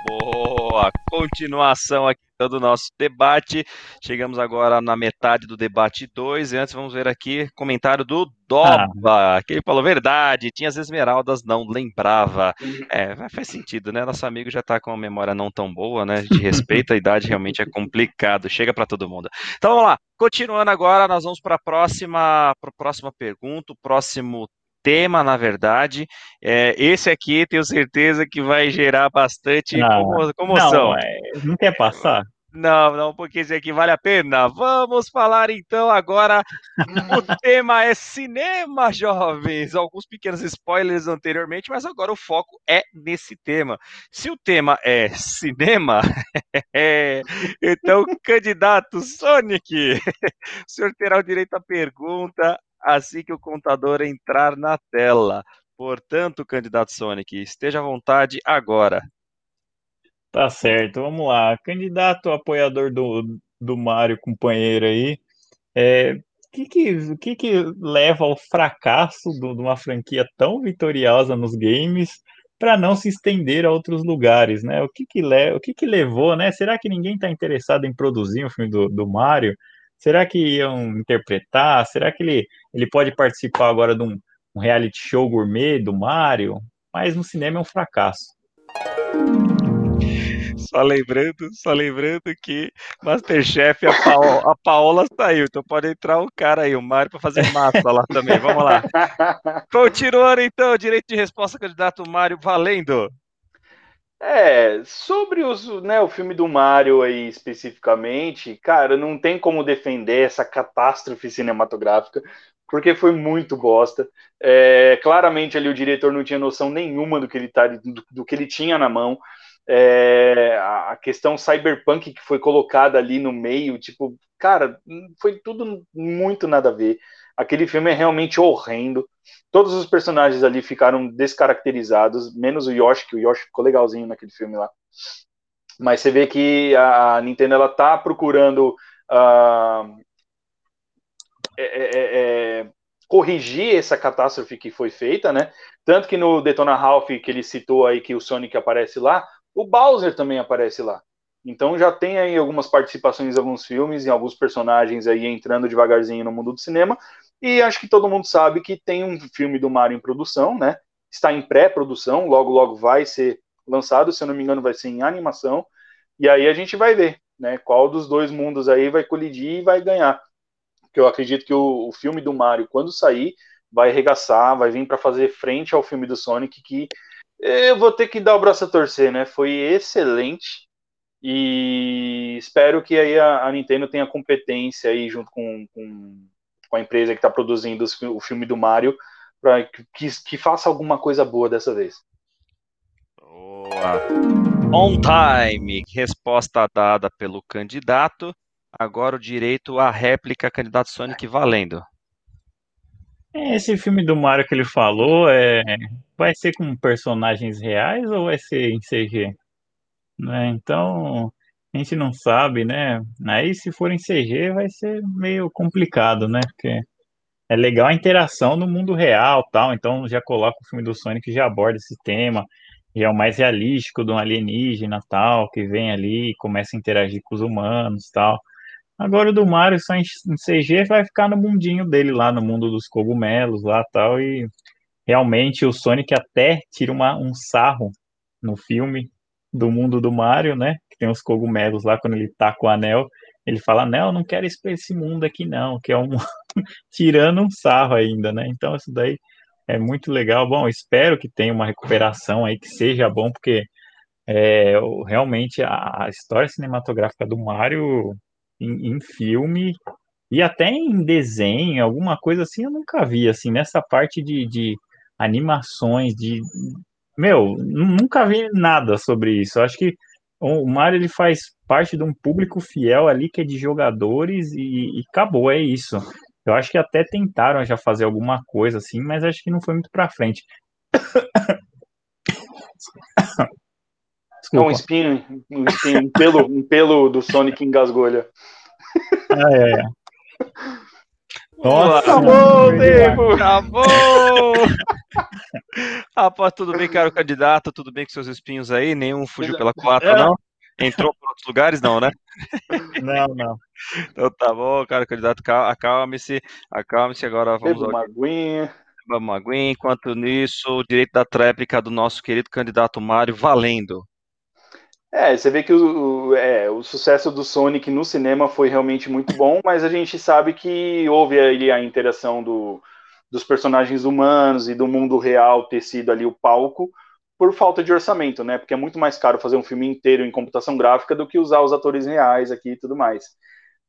Boa! Continuação aqui do nosso debate. Chegamos agora na metade do debate 2. E antes vamos ver aqui comentário do Doba, ah. que ele falou verdade, tinha as esmeraldas, não lembrava. É, faz sentido, né? Nosso amigo já tá com uma memória não tão boa, né? A gente respeita a idade, realmente é complicado, chega para todo mundo. Então vamos lá, continuando agora, nós vamos para a próxima, pra próxima pergunta, o próximo tema, na verdade. É, esse aqui tenho certeza que vai gerar bastante não, comoção. Não, é, não quer passar? Não, não, porque esse aqui vale a pena. Vamos falar então agora. o tema é cinema, jovens. Alguns pequenos spoilers anteriormente, mas agora o foco é nesse tema. Se o tema é cinema, é, então, candidato Sonic, o senhor terá o direito à pergunta assim que o contador entrar na tela. Portanto, candidato Sonic, esteja à vontade agora. Tá certo, vamos lá. Candidato apoiador do, do Mário, companheiro aí, é, que, que, que, que leva ao fracasso de uma franquia tão vitoriosa nos games para não se estender a outros lugares, né? O que que, le, o que, que levou, né? Será que ninguém está interessado em produzir um filme do, do Mario? Será que iam interpretar? Será que ele, ele pode participar agora de um, um reality show gourmet do Mario? Mas no cinema é um fracasso. Só lembrando, só lembrando que Masterchef, a, Paola, a Paola saiu, então pode entrar um cara aí, o Mário, para fazer massa lá também. Vamos lá. Continuando então, direito de resposta, candidato Mário, valendo. É, sobre os, né, o filme do Mario aí especificamente, cara, não tem como defender essa catástrofe cinematográfica, porque foi muito bosta. É, claramente ali o diretor não tinha noção nenhuma do que ele, tá, do, do que ele tinha na mão. É, a questão cyberpunk que foi colocada ali no meio, tipo, cara, foi tudo muito nada a ver. Aquele filme é realmente horrendo. Todos os personagens ali ficaram descaracterizados, menos o Yoshi, que o Yoshi ficou legalzinho naquele filme lá. Mas você vê que a Nintendo ela tá procurando uh, é, é, é, corrigir essa catástrofe que foi feita, né? Tanto que no Detona Ralph, que ele citou aí que o Sonic aparece lá, o Bowser também aparece lá. Então já tem aí algumas participações em alguns filmes, em alguns personagens aí entrando devagarzinho no mundo do cinema. E acho que todo mundo sabe que tem um filme do Mario em produção, né? Está em pré-produção, logo logo vai ser lançado, se eu não me engano vai ser em animação. E aí a gente vai ver, né? Qual dos dois mundos aí vai colidir e vai ganhar. Porque eu acredito que o, o filme do Mario, quando sair, vai arregaçar, vai vir para fazer frente ao filme do Sonic, que eu vou ter que dar o braço a torcer, né? Foi excelente e espero que aí a, a Nintendo tenha competência aí junto com, com, com a empresa que está produzindo o filme do Mario para que, que faça alguma coisa boa dessa vez. Boa. On time, resposta dada pelo candidato. Agora o direito à réplica, candidato Sonic valendo. É, Esse filme do Mario que ele falou é vai ser com personagens reais ou vai ser em CG? Né? Então, a gente não sabe, né? Aí se for em CG vai ser meio complicado, né? Porque é legal a interação no mundo real, tal. Então já coloca o filme do Sonic que já aborda esse tema, e é o mais realístico de um alienígena, tal, que vem ali e começa a interagir com os humanos, tal. Agora o do Mario só em CG vai ficar no mundinho dele lá, no mundo dos cogumelos lá, tal, e realmente o Sonic até tira uma, um sarro no filme do mundo do Mario, né? Que tem os cogumelos lá quando ele tá com o anel. Ele fala, não, não quero pra esse mundo aqui, não, que é um tirando um sarro ainda, né? Então isso daí é muito legal. Bom, espero que tenha uma recuperação aí que seja bom, porque é, realmente a, a história cinematográfica do Mario em, em filme e até em desenho, alguma coisa assim, eu nunca vi, assim, nessa parte de, de animações, de... Meu, nu- nunca vi nada sobre isso. Eu acho que o Mario, ele faz parte de um público fiel ali, que é de jogadores, e, e acabou, é isso. Eu acho que até tentaram já fazer alguma coisa assim, mas acho que não foi muito pra frente. É um Desculpa. espinho, um espinho, um pelo, um pelo do Sonic engasgou ele. Ah, é. Nossa, Acabou o tempo! Acabou! Rapaz, tudo bem, caro candidato? Tudo bem com seus espinhos aí? Nenhum fugiu pela quatro, não? Entrou por outros lugares, não, né? Não, não. Então tá bom, cara, candidato, cal- acalme-se, acalme-se. Agora vamos Beba uma aguinha. Vamos, aguinha. Enquanto nisso, o direito da tréplica do nosso querido candidato Mário valendo. É, você vê que o, é, o sucesso do Sonic no cinema foi realmente muito bom, mas a gente sabe que houve ali a interação do, dos personagens humanos e do mundo real ter sido ali o palco por falta de orçamento, né? Porque é muito mais caro fazer um filme inteiro em computação gráfica do que usar os atores reais aqui e tudo mais.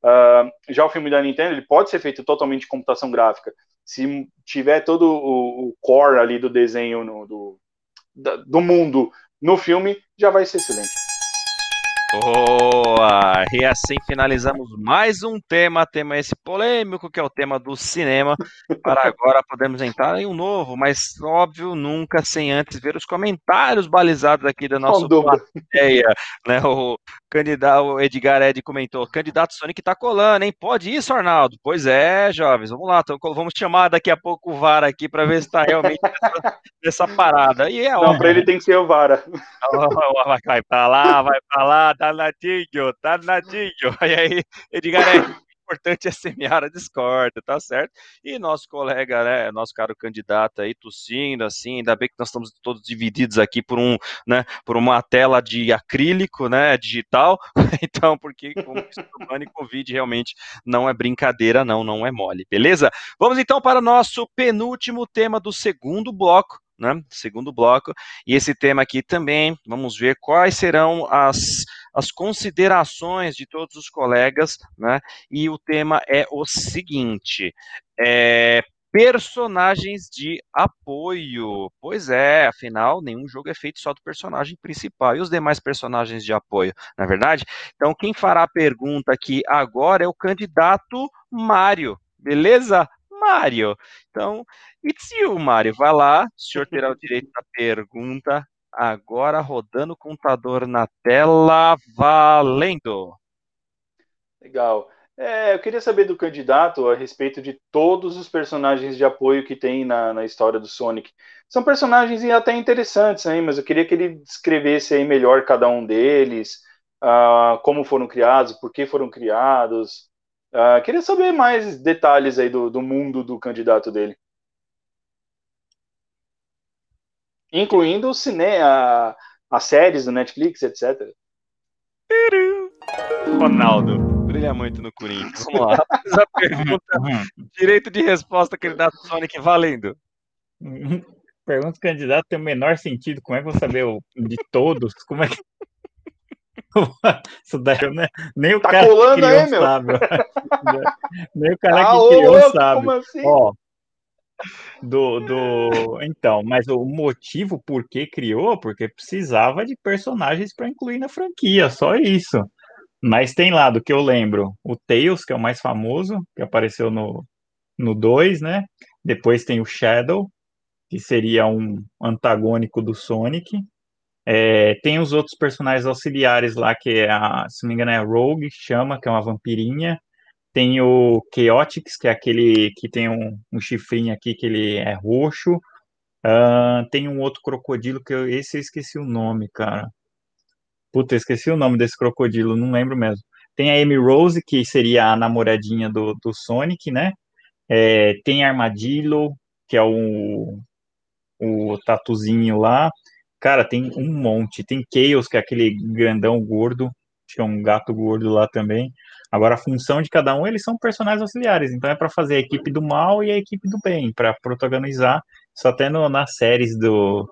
Ah, já o filme da Nintendo, ele pode ser feito totalmente em computação gráfica. Se tiver todo o, o core ali do desenho no- do, da- do mundo no filme, já vai ser excelente. Boa! E assim finalizamos mais um tema, tema esse polêmico, que é o tema do cinema. Para agora podemos entrar em um novo, mas óbvio, nunca sem antes ver os comentários balizados aqui da nossa plateia. Né? O candidato o Edgar Ed comentou: candidato Sonic tá colando, hein? Pode isso, Arnaldo? Pois é, jovens, vamos lá, então, vamos chamar daqui a pouco o VAR aqui para ver se está realmente nessa, nessa parada. E é Não, pra ele tem que ser o Vara. Vai, vai pra lá, vai pra lá, tá natinho, tá natinho. E aí, Edgar, o importante é semear a discórdia, tá certo? E nosso colega, né, nosso caro candidato aí, tossindo, assim, ainda bem que nós estamos todos divididos aqui por um, né, por uma tela de acrílico, né, digital, então, porque como e Covid realmente não é brincadeira, não, não é mole, beleza? Vamos então para o nosso penúltimo tema do segundo bloco, né? Segundo bloco. E esse tema aqui também, vamos ver quais serão as, as considerações de todos os colegas, né? E o tema é o seguinte: é, personagens de apoio. Pois é, afinal, nenhum jogo é feito só do personagem principal. E os demais personagens de apoio, na é verdade? Então, quem fará a pergunta aqui agora é o candidato Mário. Beleza? Mário. Então, it's you, Mário. Vai lá, o senhor terá o direito da pergunta. Agora rodando o contador na tela, valendo. Legal. É, eu queria saber do candidato a respeito de todos os personagens de apoio que tem na, na história do Sonic. São personagens até interessantes, hein, mas eu queria que ele descrevesse aí melhor cada um deles, uh, como foram criados, por que foram criados. Uh, queria saber mais detalhes aí do, do mundo do candidato dele. Incluindo o cinema, as séries do Netflix, etc. Ronaldo, brilha muito no Corinthians. Vamos lá. Essa pergunta, direito de resposta, candidato Sonic, valendo. Pergunta do candidato tem o menor sentido. Como é que eu vou saber o, de todos? Como é que. Isso daí? Nem o tá cara colando que criou aí, meu. sabe. Nem o cara ah, que ô, criou louco, sabe. Assim? Ó, do, do. Então, mas o motivo por que criou? Porque precisava de personagens para incluir na franquia, só isso. Mas tem lá, do que eu lembro, o Tails, que é o mais famoso, que apareceu no, no 2, né? Depois tem o Shadow, que seria um antagônico do Sonic. É, tem os outros personagens auxiliares lá, que é a, se não me engano, é a Rogue, chama, que é uma vampirinha. Tem o Chaotix, que é aquele que tem um, um chifrinho aqui, que ele é roxo. Uh, tem um outro crocodilo, que eu, esse eu esqueci o nome, cara. Puta, eu esqueci o nome desse crocodilo, não lembro mesmo. Tem a Amy Rose, que seria a namoradinha do, do Sonic, né? É, tem Armadillo, que é o, o tatuzinho lá. Cara, tem um monte. Tem Chaos, que é aquele grandão gordo. Tinha um gato gordo lá também. Agora, a função de cada um, eles são personagens auxiliares. Então, é para fazer a equipe do mal e a equipe do bem, para protagonizar. Só até no, nas séries do,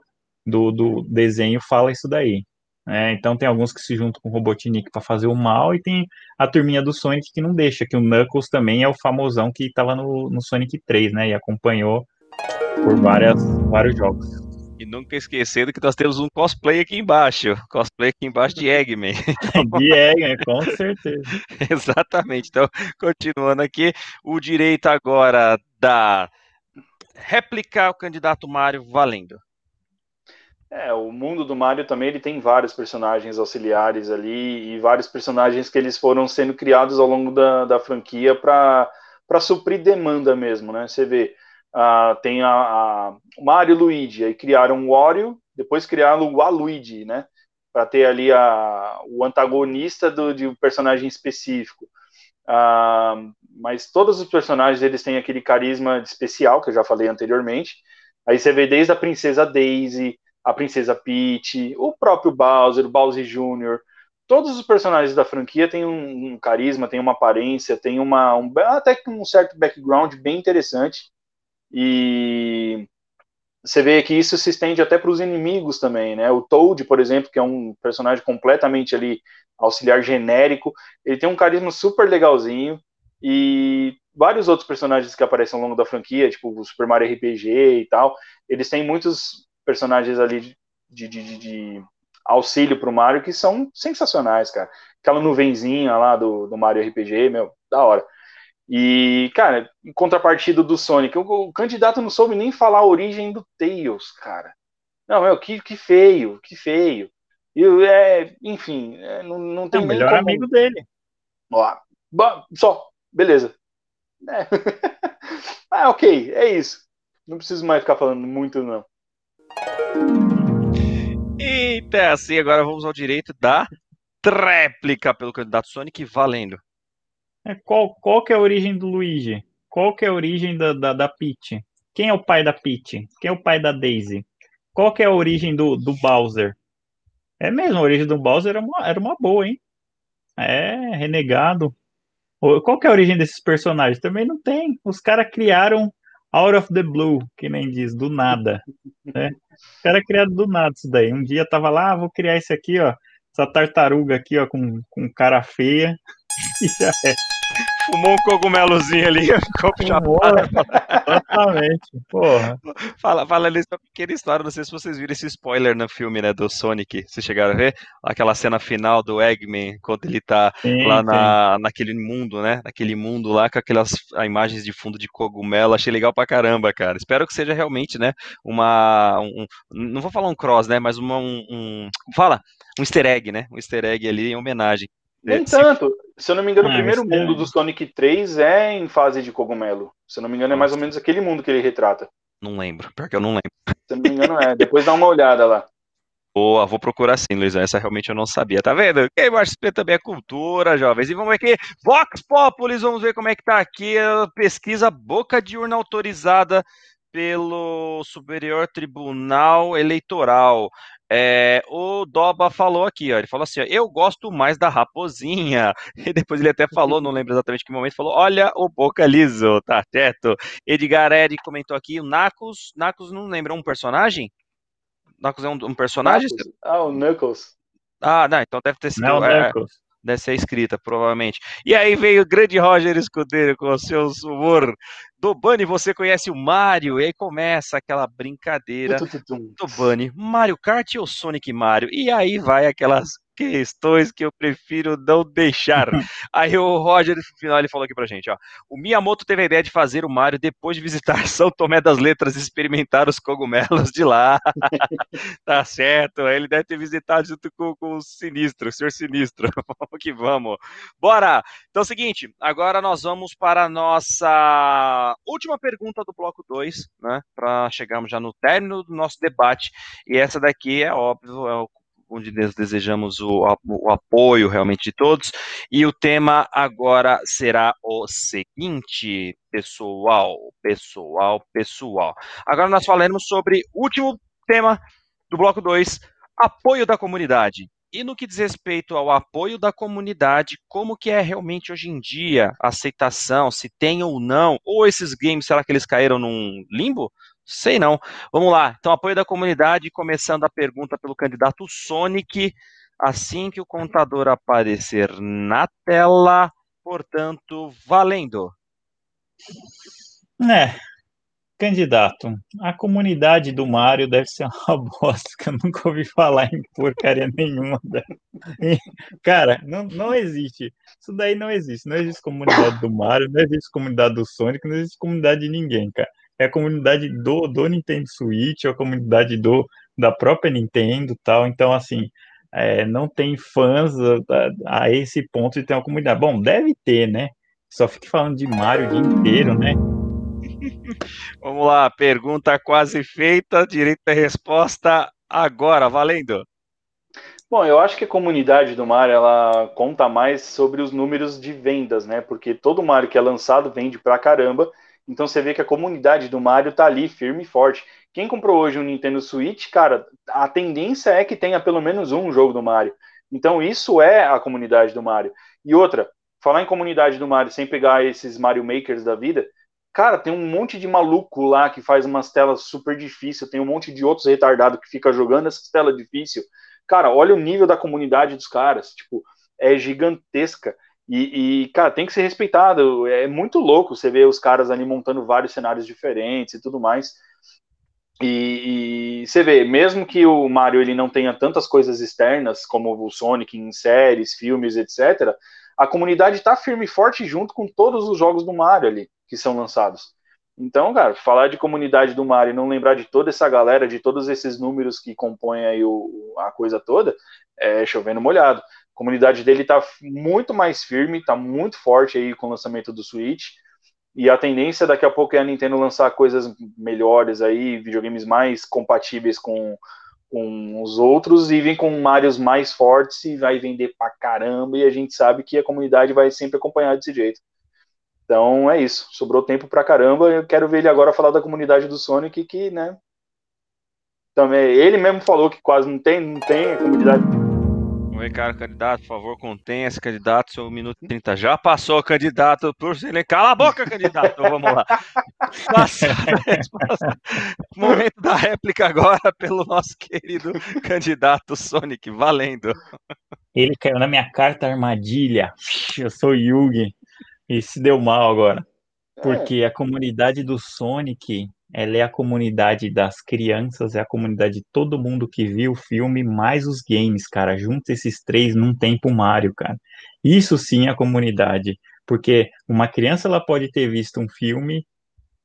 do, do desenho fala isso daí. É, então tem alguns que se juntam com o Robotnik para fazer o mal e tem a turminha do Sonic que não deixa, que o Knuckles também é o famosão que estava no, no Sonic 3, né? E acompanhou por várias, vários jogos. Nunca esquecendo que nós temos um cosplay aqui embaixo. Cosplay aqui embaixo de Eggman. de Eggman, com certeza. Exatamente. Então, continuando aqui, o direito agora da replicar o candidato Mário valendo. É, o mundo do Mario também ele tem vários personagens auxiliares ali e vários personagens que eles foram sendo criados ao longo da, da franquia para suprir demanda mesmo, né? Você vê, uh, tem a, a Mario Luigi, aí criaram o Wario, depois criaram o Waluigi, né? Para ter ali a, o antagonista do, de um personagem específico. Uh, mas todos os personagens eles têm aquele carisma especial que eu já falei anteriormente. Aí você vê desde a princesa Daisy, a Princesa Peach, o próprio Bowser, o Bowser Jr., todos os personagens da franquia têm um, um carisma, têm uma aparência, têm uma, um, até um certo background bem interessante. E você vê que isso se estende até para os inimigos também, né? O Toad, por exemplo, que é um personagem completamente ali auxiliar genérico, ele tem um carisma super legalzinho e vários outros personagens que aparecem ao longo da franquia, tipo o Super Mario RPG e tal, eles têm muitos personagens ali de, de, de, de auxílio pro Mario que são sensacionais, cara. Aquela nuvenzinha lá do, do Mario RPG, meu, da hora. E, cara, em contrapartida do Sonic, o, o, candidato não soube nem falar a origem do Tails, cara. Não, meu, que, que feio, que feio. E, é, enfim, é, não, não tem é o melhor como... amigo dele. Ó, só, beleza. É. ah, ok, é isso. Não preciso mais ficar falando muito, não. Eita, assim, agora vamos ao direito da tréplica pelo candidato Sonic valendo. É, qual, qual que é a origem do Luigi? Qual que é a origem da, da, da Peach? Quem é o pai da Peach? Quem é o pai da Daisy? Qual que é a origem do, do Bowser? É mesmo, a origem do Bowser era uma, era uma boa, hein? É, renegado. Qual que é a origem desses personagens? Também não tem. Os caras criaram out of the blue, que nem diz, do nada. Né? O cara é criado do nada isso daí. Um dia tava lá, ah, vou criar esse aqui, ó. Essa tartaruga aqui, ó, com, com cara feia. E já é. Fumou um cogumelozinho ali, ficou chapado. Exatamente, porra. Fala, fala ali uma pequena história, não sei se vocês viram esse spoiler no filme, né, do Sonic, vocês chegaram a ver? Aquela cena final do Eggman, quando ele tá sim, lá na, naquele mundo, né, naquele mundo lá, com aquelas imagens de fundo de cogumelo, achei legal pra caramba, cara. Espero que seja realmente, né, uma, um, não vou falar um cross, né, mas uma, um, um fala, um easter egg, né, um easter egg ali em homenagem. Nem tanto. Se eu não me engano, ah, o primeiro mundo é... do Sonic 3 é em fase de cogumelo. Se eu não me engano, é mais ou menos aquele mundo que ele retrata. Não lembro, pior que eu não lembro. Se eu não me engano, é. Depois dá uma olhada lá. Boa, vou procurar sim, Luiz. Essa realmente eu não sabia. Tá vendo? Quem participa também é cultura, jovens. E vamos ver aqui. Vox Populis, vamos ver como é que tá aqui a pesquisa boca de urna autorizada pelo Superior Tribunal Eleitoral. É, o Doba falou aqui, ó, ele falou assim, ó, eu gosto mais da raposinha. E depois ele até falou, não lembro exatamente que momento, falou, olha o Boca Liso, tá certo. Edgar Ed comentou aqui, o Nacos, Nacos não lembra um personagem? Nacos é um, um personagem? Ah, o Knuckles. Ah, não, então deve ter sido... Não, é, Knuckles deve ser escrita, provavelmente. E aí veio o grande Roger Escudeiro com o seu humor do Bunny, você conhece o Mario? E aí começa aquela brincadeira do Bunny, Mario Kart ou Sonic Mario? E aí vai aquelas questões que eu prefiro não deixar. Aí o Roger, no final, ele falou aqui pra gente, ó. O Miyamoto teve a ideia de fazer o Mario depois de visitar São Tomé das Letras e experimentar os cogumelos de lá. tá certo, ele deve ter visitado junto com, com o Sinistro, o Senhor Sinistro. vamos que vamos. Bora! Então é o seguinte, agora nós vamos para a nossa última pergunta do bloco 2, né? Para chegarmos já no término do nosso debate. E essa daqui é óbvio, é o onde desejamos o, o, apoio realmente de todos. E o tema agora será o seguinte, pessoal, pessoal, pessoal. Agora nós falaremos sobre o último tema do bloco 2, apoio da comunidade. E no que diz respeito ao apoio da comunidade, como que é realmente hoje em dia a aceitação, se tem ou não, ou esses games, será que eles caíram num limbo? Sei não. Vamos lá. Então, apoio da comunidade, começando a pergunta pelo candidato Sonic, assim que o contador aparecer na tela, portanto, valendo. É, candidato, a comunidade do Mario deve ser uma bosta, que eu nunca ouvi falar em porcaria nenhuma. Cara, não, não existe. Isso daí não existe. Não existe comunidade do Mario, não existe comunidade do Sonic, não existe comunidade de ninguém, cara é a comunidade do, do Nintendo Switch, é a comunidade do, da própria Nintendo tal. Então, assim, é, não tem fãs a, a, esse ponto de ter uma comunidade. Bom, deve ter, né? Só fique falando de Mario o dia inteiro, né? Vamos lá, pergunta quase feita, direito à resposta agora, valendo. Bom, eu acho que a comunidade do Mario ela conta mais sobre os números de vendas, né? Porque todo Mario que é lançado vende pra caramba então você vê que a comunidade do Mario tá ali firme e forte. Quem comprou hoje um Nintendo Switch, cara, a tendência é que tenha pelo menos um jogo do Mario. Então isso é a comunidade do Mario. E outra, falar em comunidade do Mario sem pegar esses Mario Makers da vida, cara, tem um monte de maluco lá que faz umas telas super difíceis, tem um monte de outros retardados que fica jogando essas telas difíceis. Cara, olha o nível da comunidade dos caras, tipo, é gigantesca. E, e, cara, tem que ser respeitado. É muito louco você ver os caras ali montando vários cenários diferentes e tudo mais. E, e, você vê, mesmo que o Mario ele não tenha tantas coisas externas como o Sonic em séries, filmes, etc., a comunidade está firme e forte junto com todos os jogos do Mario ali que são lançados. Então, cara, falar de comunidade do Mario e não lembrar de toda essa galera, de todos esses números que compõem aí o, a coisa toda, é chovendo molhado comunidade dele está muito mais firme, está muito forte aí com o lançamento do Switch. E a tendência daqui a pouco é a Nintendo lançar coisas melhores aí, videogames mais compatíveis com, com os outros e vir com Marios mais fortes e vai vender pra caramba. E a gente sabe que a comunidade vai sempre acompanhar desse jeito. Então é isso. Sobrou tempo pra caramba. Eu quero ver ele agora falar da comunidade do Sonic, que, né? Também, ele mesmo falou que quase não tem, não tem comunidade Oi, cara, candidato, por favor, contenha esse candidato, seu minuto 30 já passou, candidato, por ele. Cala a boca, candidato, então, vamos lá. Momento da réplica agora pelo nosso querido candidato Sonic, valendo. Ele caiu na minha carta armadilha. Eu sou Yugi. E se deu mal agora. Porque a comunidade do Sonic ela é a comunidade das crianças, é a comunidade de todo mundo que viu o filme, mais os games, cara. Junta esses três num tempo Mario, cara. Isso sim é a comunidade. Porque uma criança ela pode ter visto um filme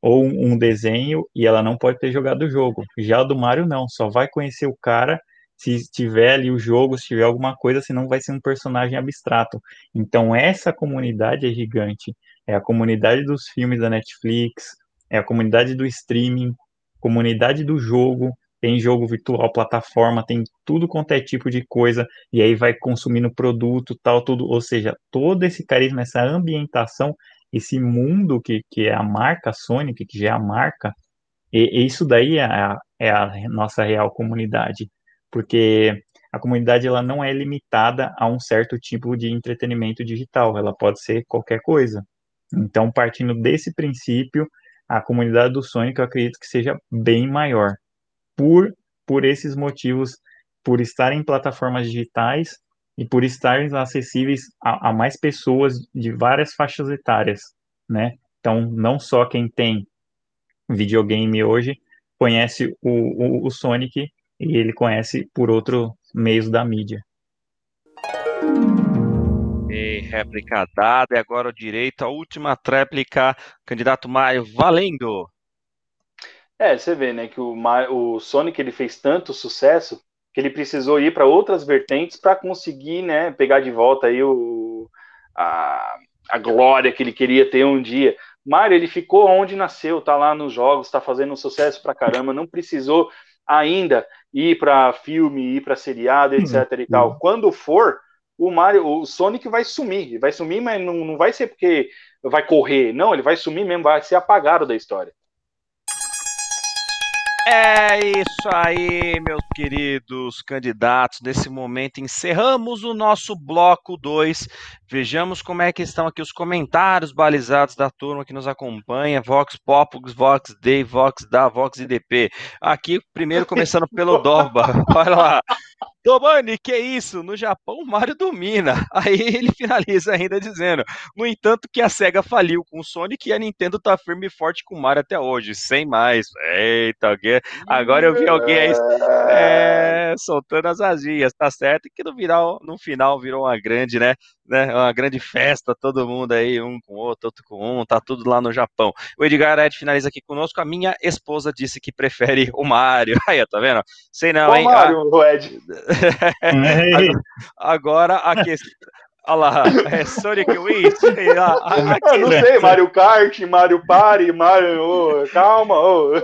ou um desenho e ela não pode ter jogado o jogo. Já do Mario não, só vai conhecer o cara se tiver ali o jogo, se tiver alguma coisa, senão vai ser um personagem abstrato. Então essa comunidade é gigante. É a comunidade dos filmes da Netflix, é a comunidade do streaming, comunidade do jogo, tem jogo virtual, plataforma, tem tudo quanto é tipo de coisa, e aí vai consumindo produto, tal, tudo, ou seja, todo esse carisma, essa ambientação, esse mundo que, que é a marca Sonic, que já é a marca, e, e isso daí é a, é a nossa real comunidade, porque a comunidade ela não é limitada a um certo tipo de entretenimento digital, ela pode ser qualquer coisa. Então, partindo desse princípio, a comunidade do Sonic eu acredito que seja bem maior. Por, por esses motivos, por estar em plataformas digitais e por estarem acessíveis a, a mais pessoas de várias faixas etárias, né? Então, não só quem tem videogame hoje conhece o, o, o Sonic e ele conhece por outro meios da mídia. Réplica dada, e agora o direito à última tréplica. Candidato Maio, valendo! É, você vê, né, que o, o Sonic ele fez tanto sucesso que ele precisou ir para outras vertentes para conseguir, né, pegar de volta aí o, a, a glória que ele queria ter um dia. Mario, ele ficou onde nasceu, tá lá nos jogos, tá fazendo um sucesso pra caramba, não precisou ainda ir para filme, ir para seriado, etc uhum. e tal. Quando for, o Mario, o Sonic vai sumir, vai sumir, mas não, não vai ser porque vai correr, não, ele vai sumir mesmo, vai ser apagado da história. É isso aí, meus queridos candidatos. Nesse momento encerramos o nosso bloco 2. Vejamos como é que estão aqui os comentários balizados da turma que nos acompanha. Vox Popux, Vox Day, Vox Da, Vox IDP. Aqui, primeiro começando pelo Dorba. Olha lá. Domani, que isso? No Japão, Mario domina. Aí ele finaliza ainda dizendo: No entanto, que a SEGA faliu com o Sonic e a Nintendo tá firme e forte com o Mario até hoje. Sem mais. Eita, agora eu vi alguém aí é, soltando as asinhas, tá certo? Que no final, no final virou uma grande, né? Né? Uma grande festa, todo mundo aí, um com o outro, outro com um, tá tudo lá no Japão. O Edgar Ed finaliza aqui conosco. A minha esposa disse que prefere o Mario. Aí, tá vendo? Sei não, Qual hein? Mario, ah, o Ed. Agora a questão. Olha lá, é Sonic lá. Eu não sei, Mario Kart, Mario Party, Mario. Oh, calma, oh.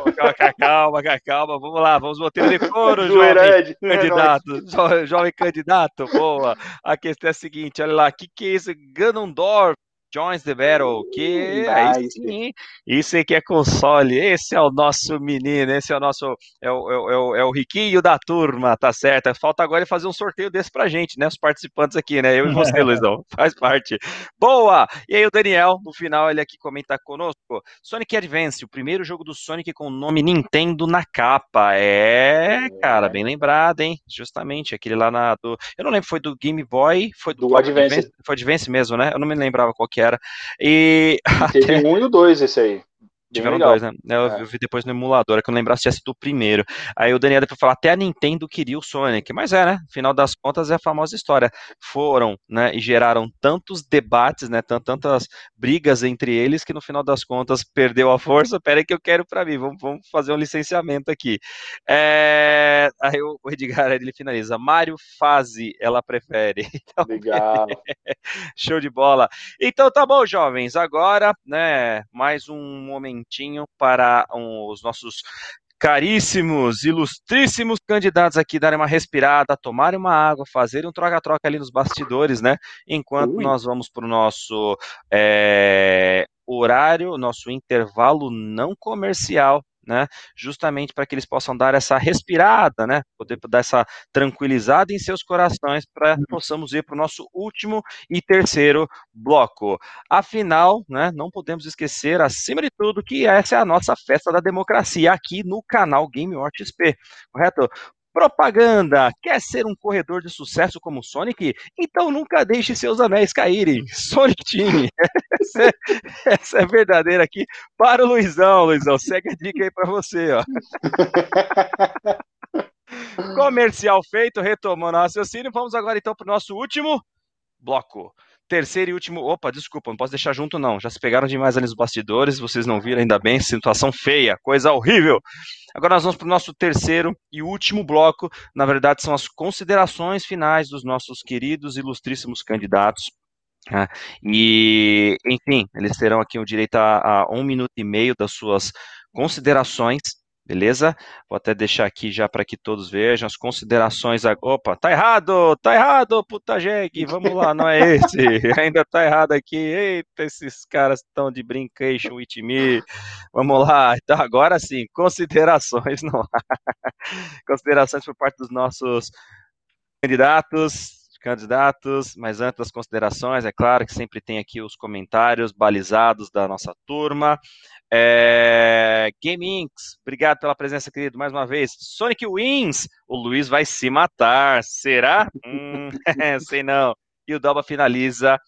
calma, calma, calma, vamos lá, vamos botar de couro, jovem candidato. É jovem candidato, boa. A questão é a seguinte: olha lá, o que, que é isso? Ganondorf Joins the Battle, que aí sim, isso aqui é console, esse é o nosso menino, esse é o nosso, é o, é o, é o riquinho da turma, tá certo? Falta agora fazer um sorteio desse pra gente, né, os participantes aqui, né, eu e você, Luizão, faz parte. Boa! E aí o Daniel, no final, ele aqui comenta conosco, Sonic Advance, o primeiro jogo do Sonic com o nome Nintendo na capa, é, cara, bem lembrado, hein, justamente, aquele lá na, do, eu não lembro, foi do Game Boy, foi do, do Advance. Advance, foi Advance mesmo, né, eu não me lembrava qual que que era. E. Teve até... um e o dois esse aí. Tiveram dois, né? Eu, é. eu, vi depois no emulador, é que eu não lembrasse se tivesse do primeiro. Aí o Daniel depois falou, até a Nintendo queria o Sonic. Mas é, né? Final das contas é a famosa história. Foram, né? E geraram tantos debates, né? Tantas brigas entre eles que no final das contas perdeu a força. Pera aí que eu quero para mim. Vamos, vamos, fazer um licenciamento aqui. É... Aí o Edgar ele finaliza. Mario Fase, ela prefere. Então, Legal. Show de bola. Então tá bom, jovens. Agora, né? Mais um momento momentinho para os nossos caríssimos, ilustríssimos candidatos aqui darem uma respirada, tomarem uma água, fazerem um troca-troca ali nos bastidores, né? Enquanto Ui. nós vamos para o nosso é, horário, nosso intervalo não comercial né? Justamente para que eles possam dar essa respirada, né? Poder dar essa tranquilizada em seus corações para uhum. possamos ir para o nosso último e terceiro bloco. Afinal, né? Não podemos esquecer, acima de tudo, que essa é a nossa festa da democracia aqui no canal Game Watch XP, correto? Propaganda! Quer ser um corredor de sucesso como Sonic? Então nunca deixe seus anéis caírem. Sonic Team. Essa é, essa é verdadeira aqui para o Luizão, Luizão. Segue a dica aí para você, ó. Comercial feito, retomando o raciocínio. Vamos agora então para o nosso último bloco. Terceiro e último. Opa, desculpa, não posso deixar junto, não. Já se pegaram demais ali nos bastidores, vocês não viram ainda bem. Situação feia, coisa horrível. Agora nós vamos para o nosso terceiro e último bloco. Na verdade, são as considerações finais dos nossos queridos ilustríssimos candidatos. Né? e, enfim, eles terão aqui o direito a, a um minuto e meio das suas considerações Beleza? Vou até deixar aqui já para que todos vejam as considerações. Opa, tá errado, tá errado, puta jegue, vamos lá, não é esse. Ainda tá errado aqui. Eita, esses caras estão de brincation with me. Vamos lá. Então, agora sim, considerações não. considerações por parte dos nossos candidatos candidatos, mas antes das considerações, é claro que sempre tem aqui os comentários balizados da nossa turma. É, Game Inks, obrigado pela presença, querido, mais uma vez. Sonic Wins, o Luiz vai se matar, será? hum, sei não. E o Dalba finaliza.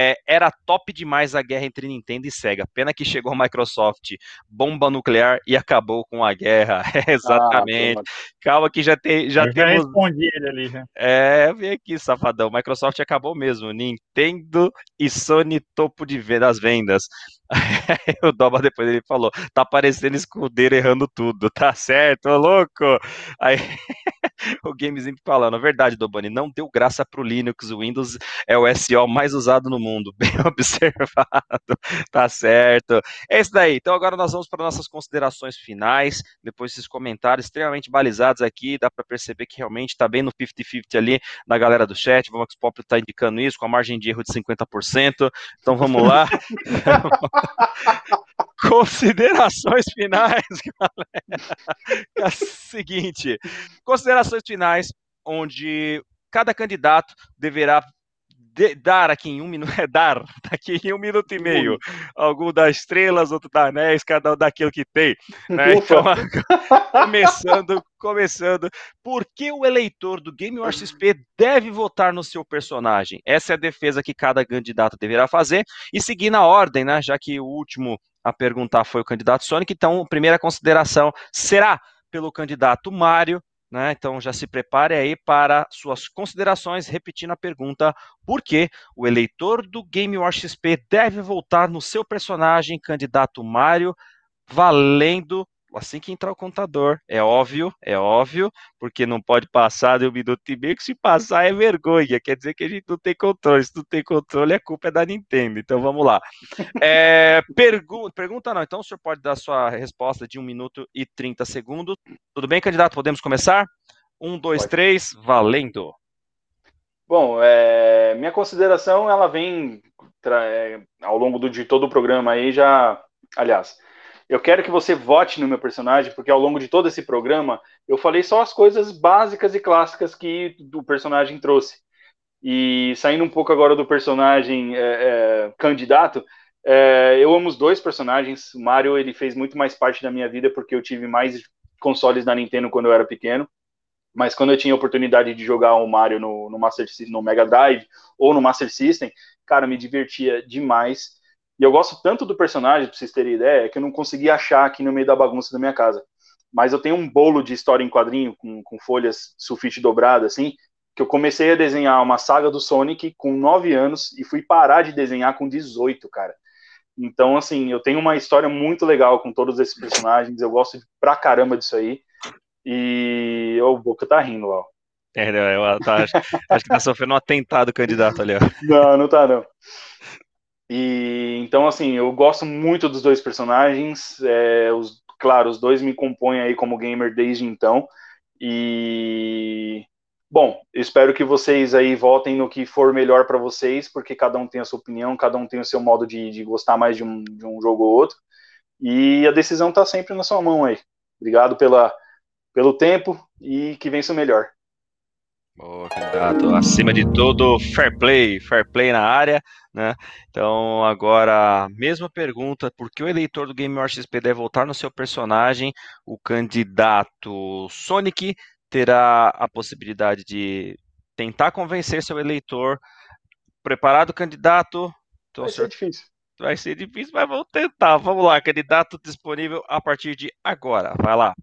É, era top demais a guerra entre Nintendo e Sega. Pena que chegou a Microsoft, bomba nuclear e acabou com a guerra. exatamente. Ah, Calma que já tem, já eu temos. Já respondi ele ali já. É, vem aqui, safadão. Microsoft acabou mesmo. Nintendo e Sony topo de das vendas. o Doba depois ele falou: tá parecendo escudeiro errando tudo, tá certo, ô louco? Aí o Gamezinho falando, verdade, Dobani, não deu graça pro Linux, o Windows é o SO mais usado no mundo, bem observado, tá certo. É isso daí, então agora nós vamos para nossas considerações finais, depois desses comentários extremamente balizados aqui, dá para perceber que realmente tá bem no 50-50 ali na galera do chat, o Vox Pop tá indicando isso, com a margem de erro de 50%, então vamos lá. Considerações finais, galera. É o seguinte, considerações finais, onde cada candidato deverá de, dar aqui em um minuto, é dar aqui em um minuto e meio, algum das estrelas, outro da anéis, cada um daquilo que tem. Né? Então, começando, começando, por que o eleitor do Game War XP deve votar no seu personagem? Essa é a defesa que cada candidato deverá fazer e seguir na ordem, né? Já que o último a perguntar foi o candidato Sonic, então, primeira consideração será pelo candidato Mário, né? Então já se prepare aí para suas considerações, repetindo a pergunta: por que o eleitor do Game War XP deve voltar no seu personagem, candidato Mario, valendo assim que entrar o contador. É óbvio, é óbvio, porque não pode passar de um minuto e meio, que se passar é vergonha, quer dizer que a gente não tem controle. Se não tem controle, a culpa é da Nintendo. Então vamos lá. É, pergu pergunta não, então o senhor pode dar sua resposta de um minuto e 30 segundos. Tudo bem, candidato? Podemos começar? Um, dois, pode. três, valendo. Bom, é, minha consideração ela vem é, ao longo do, de todo o programa aí já, aliás, eu quero que você vote no meu personagem, porque ao longo de todo esse programa eu falei só as coisas básicas e clássicas que o personagem trouxe. E saindo um pouco agora do personagem é, é, candidato, é, eu amo os dois personagens. O Mario ele fez muito mais parte da minha vida porque eu tive mais consoles da Nintendo quando eu era pequeno. Mas quando eu tinha a oportunidade de jogar o Mario no, no Master no Mega Drive ou no Master System, cara, me divertia demais. E eu gosto tanto do personagem, pra vocês terem ideia, que eu não consegui achar aqui no meio da bagunça da minha casa. Mas eu tenho um bolo de história em quadrinho com, com folhas sulfite dobrada, assim, que eu comecei a desenhar uma saga do Sonic com 9 anos e fui parar de desenhar com 18, cara. Então, assim, eu tenho uma história muito legal com todos esses personagens, eu gosto pra caramba disso aí. E o Boca tá rindo, ó. É, eu, tá, acho, acho que tá sofrendo um atentado candidato ali, ó. Não, não tá, não. E então, assim, eu gosto muito dos dois personagens. É, os, claro, os dois me compõem aí como gamer desde então. E bom, espero que vocês aí votem no que for melhor para vocês, porque cada um tem a sua opinião, cada um tem o seu modo de, de gostar mais de um, de um jogo ou outro. E a decisão está sempre na sua mão aí. Obrigado pela, pelo tempo e que vença o melhor. Boa, candidato. Acima de tudo, fair play, fair play na área, né? Então, agora, mesma pergunta, por que o eleitor do Game XP deve voltar no seu personagem? O candidato Sonic terá a possibilidade de tentar convencer seu eleitor. Preparado, candidato? Então, Vai ser difícil. Vai ser difícil, mas vamos tentar. Vamos lá, candidato disponível a partir de agora. Vai lá.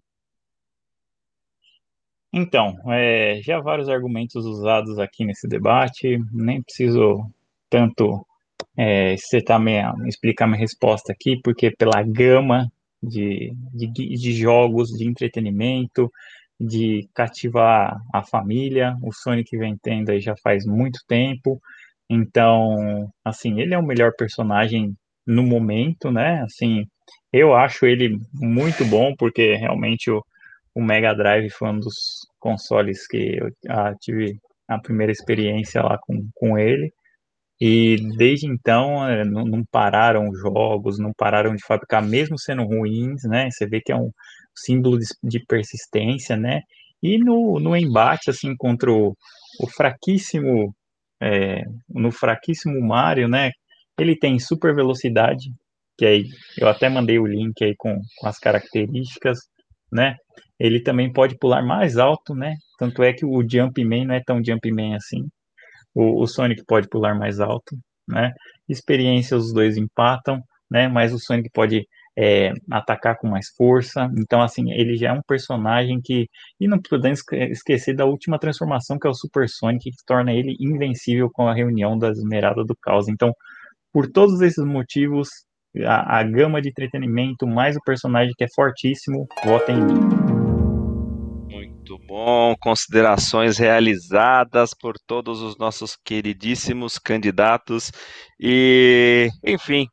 Então, é, já vários argumentos usados aqui nesse debate, nem preciso tanto é, minha, explicar minha resposta aqui, porque pela gama de, de, de jogos, de entretenimento, de cativar a família, o Sonic vem tendo aí já faz muito tempo, então, assim, ele é o melhor personagem no momento, né? Assim, eu acho ele muito bom, porque realmente o o Mega Drive foi um dos consoles que eu ah, tive a primeira experiência lá com, com ele. E desde então é, não, não, pararam os jogos, não pararam de fabricar, mesmo sendo ruins, né? Você vê que é um símbolo de, de persistência, né? E no, no embate, assim, contra o, o fraquíssimo, é, no fraquíssimo Mario, né? Ele tem super velocidade, que aí eu até mandei o link aí com, com as características, né? Ele também pode pular mais alto, né? Tanto é que o Jumpman não é tão Jumpman assim. O, o Sonic pode pular mais alto. né? Experiência, os dois empatam, né? Mas o Sonic pode é, atacar com mais força. Então, assim, ele já é um personagem que. E não podemos esquecer da última transformação, que é o Super Sonic, que torna ele invencível com a reunião da Esmeralda do Caos. Então, por todos esses motivos, a, a gama de entretenimento, mais o personagem que é fortíssimo, votem em mim. Muito bom, considerações realizadas por todos os nossos queridíssimos candidatos. E, enfim,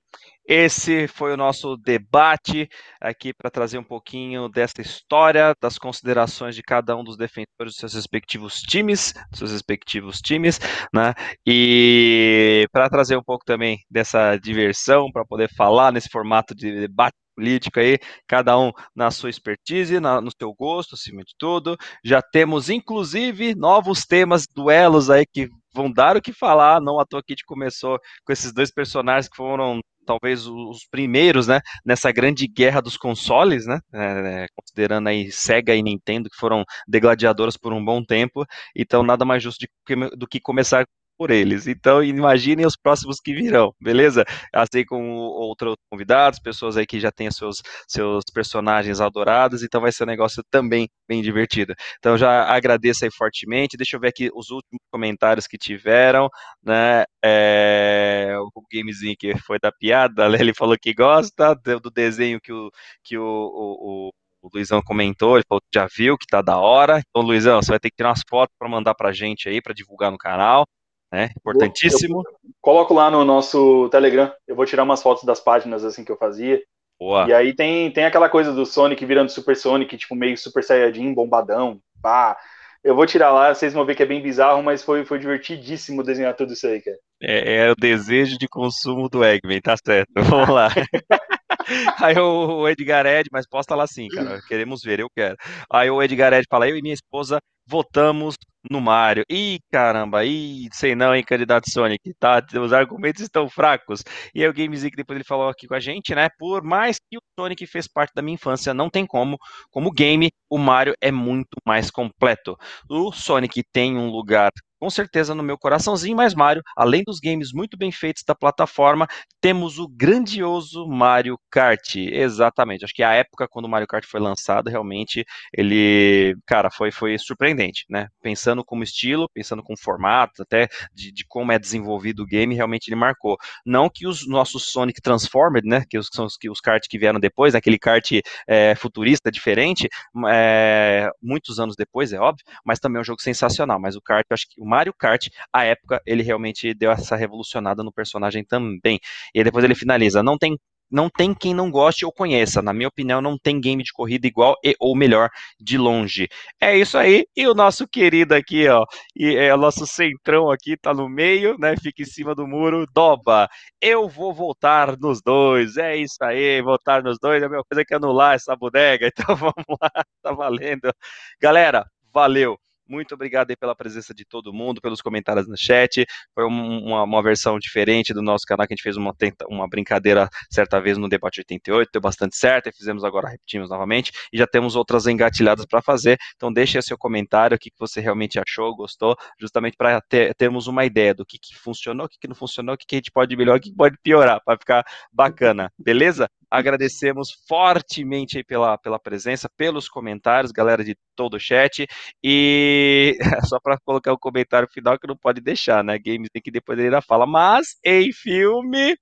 esse foi o nosso debate aqui para trazer um pouquinho dessa história, das considerações de cada um dos defensores dos seus respectivos times, dos seus respectivos times, né? E para trazer um pouco também dessa diversão, para poder falar nesse formato de debate político aí, cada um na sua expertise, na, no seu gosto, acima de tudo. Já temos, inclusive, novos temas, duelos aí que vão dar o que falar. Não à toa que a gente começou com esses dois personagens que foram talvez os primeiros, né, nessa grande guerra dos consoles, né, é, considerando aí Sega e Nintendo que foram degladiadoras por um bom tempo, então nada mais justo de, do que começar por eles. Então, imaginem os próximos que virão, beleza? Assim com outros convidados, pessoas aí que já têm seus, seus personagens adorados, então vai ser um negócio também bem divertido. Então, já agradeço aí fortemente. Deixa eu ver aqui os últimos comentários que tiveram, né? É, o gamezinho que foi da piada, ele falou que gosta do desenho que o, que o, o, o Luizão comentou, ele falou que já viu, que tá da hora. Então, Luizão, você vai ter que tirar umas fotos para mandar pra gente aí, para divulgar no canal né? Importantíssimo. Eu coloco lá no nosso Telegram, eu vou tirar umas fotos das páginas assim que eu fazia. Boa. E aí tem, tem aquela coisa do Sonic virando Super Sonic, tipo meio Super Saiyajin, bombadão, pá. Eu vou tirar lá, vocês vão ver que é bem bizarro, mas foi, foi divertidíssimo desenhar tudo isso aí, cara. É, é o desejo de consumo do Eggman, tá certo. Vamos lá. Aí o Edgar Ed, mas posta lá sim, cara. Queremos ver, eu quero. Aí o Edgar Ed fala: eu e minha esposa votamos no Mario. Ih, caramba, ih, sei não, hein, candidato Sonic, tá? Os argumentos estão fracos. E aí o GameZig depois ele falou aqui com a gente, né? Por mais que o Sonic fez parte da minha infância, não tem como. Como game, o Mario é muito mais completo. O Sonic tem um lugar com certeza no meu coraçãozinho, mas Mario, além dos games muito bem feitos da plataforma, temos o grandioso Mario Kart. Exatamente. Acho que a época quando o Mario Kart foi lançado, realmente ele, cara, foi foi surpreendente, né? Pensando como estilo, pensando com formato, até de, de como é desenvolvido o game, realmente ele marcou. Não que os nossos Sonic Transformed, né, que são os, que os que vieram depois, aquele kart é, futurista diferente, é, muitos anos depois, é óbvio, mas também é um jogo sensacional. Mas o kart, acho que o Mario Kart, à época, ele realmente deu essa revolucionada no personagem também. E depois ele finaliza: não tem não tem quem não goste ou conheça. Na minha opinião, não tem game de corrida igual e ou melhor de longe. É isso aí. E o nosso querido aqui, ó, e é o nosso centrão aqui tá no meio, né? Fica em cima do muro. Doba. Eu vou voltar nos dois. É isso aí, voltar nos dois é a mesma coisa que anular essa bodega. Então vamos lá, tá valendo. Galera, valeu. Muito obrigado aí pela presença de todo mundo, pelos comentários no chat. Foi uma, uma versão diferente do nosso canal, que a gente fez uma, uma brincadeira certa vez no debate 88, deu bastante certo, e fizemos agora, repetimos novamente, e já temos outras engatilhadas para fazer. Então deixe seu comentário, o que, que você realmente achou, gostou, justamente para ter, termos uma ideia do que, que funcionou, o que, que não funcionou, o que, que a gente pode melhorar, o que pode piorar, para ficar bacana, beleza? Agradecemos fortemente pela, pela presença, pelos comentários, galera de todo o chat. E só para colocar o comentário final que não pode deixar, né? Games tem que depois ele ainda fala, mas em filme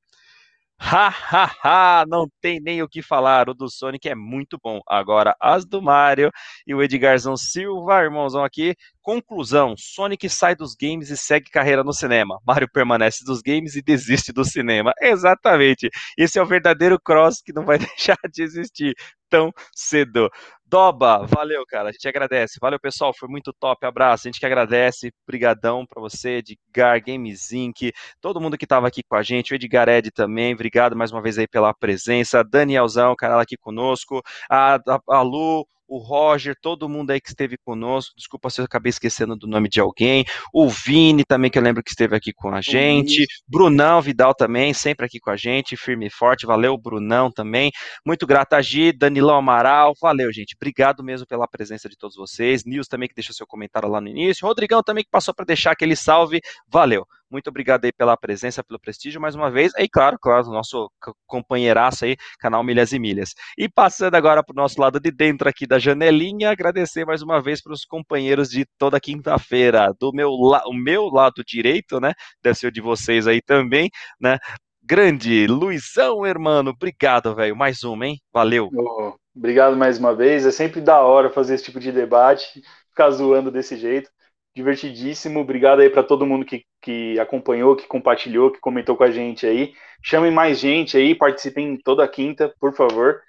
Ha, ha, ha, não tem nem o que falar. O do Sonic é muito bom. Agora, as do Mario e o Edgarzão Silva, irmãozão aqui. Conclusão: Sonic sai dos games e segue carreira no cinema. Mario permanece dos games e desiste do cinema. Exatamente. Esse é o verdadeiro cross que não vai deixar de existir tão cedo. Doba, valeu, cara. A gente agradece. Valeu, pessoal. Foi muito top. Abraço. A gente que agradece. Brigadão para você, Edgar, Games Inc., todo mundo que estava aqui com a gente. O Edgar Ed também. Obrigado mais uma vez aí pela presença. Danielzão, canal aqui conosco. A, a, a Lu, o Roger, todo mundo aí que esteve conosco. Desculpa se eu acabei esquecendo do nome de alguém. O Vini também, que eu lembro que esteve aqui com a gente. Brunão Vidal também, sempre aqui com a gente, firme e forte. Valeu, Brunão também. Muito grato a Gi, Danilão Amaral. Valeu, gente. Obrigado mesmo pela presença de todos vocês. Nils também que deixou seu comentário lá no início. Rodrigão também que passou para deixar aquele salve. Valeu. Muito obrigado aí pela presença, pelo prestígio mais uma vez. E claro, claro, nosso companheiraço aí, canal Milhas e Milhas. E passando agora para o nosso lado de dentro aqui da janelinha, agradecer mais uma vez para os companheiros de toda quinta-feira. Do meu, la o meu lado direito, né? Deve ser o de vocês aí também, né? Grande Luizão, hermano, obrigado, velho. Mais uma, hein? Valeu. Oh, obrigado mais uma vez. É sempre da hora fazer esse tipo de debate, ficar zoando desse jeito. Divertidíssimo. Obrigado aí para todo mundo que, que acompanhou, que compartilhou, que comentou com a gente aí. Chamem mais gente aí, participem toda quinta, por favor.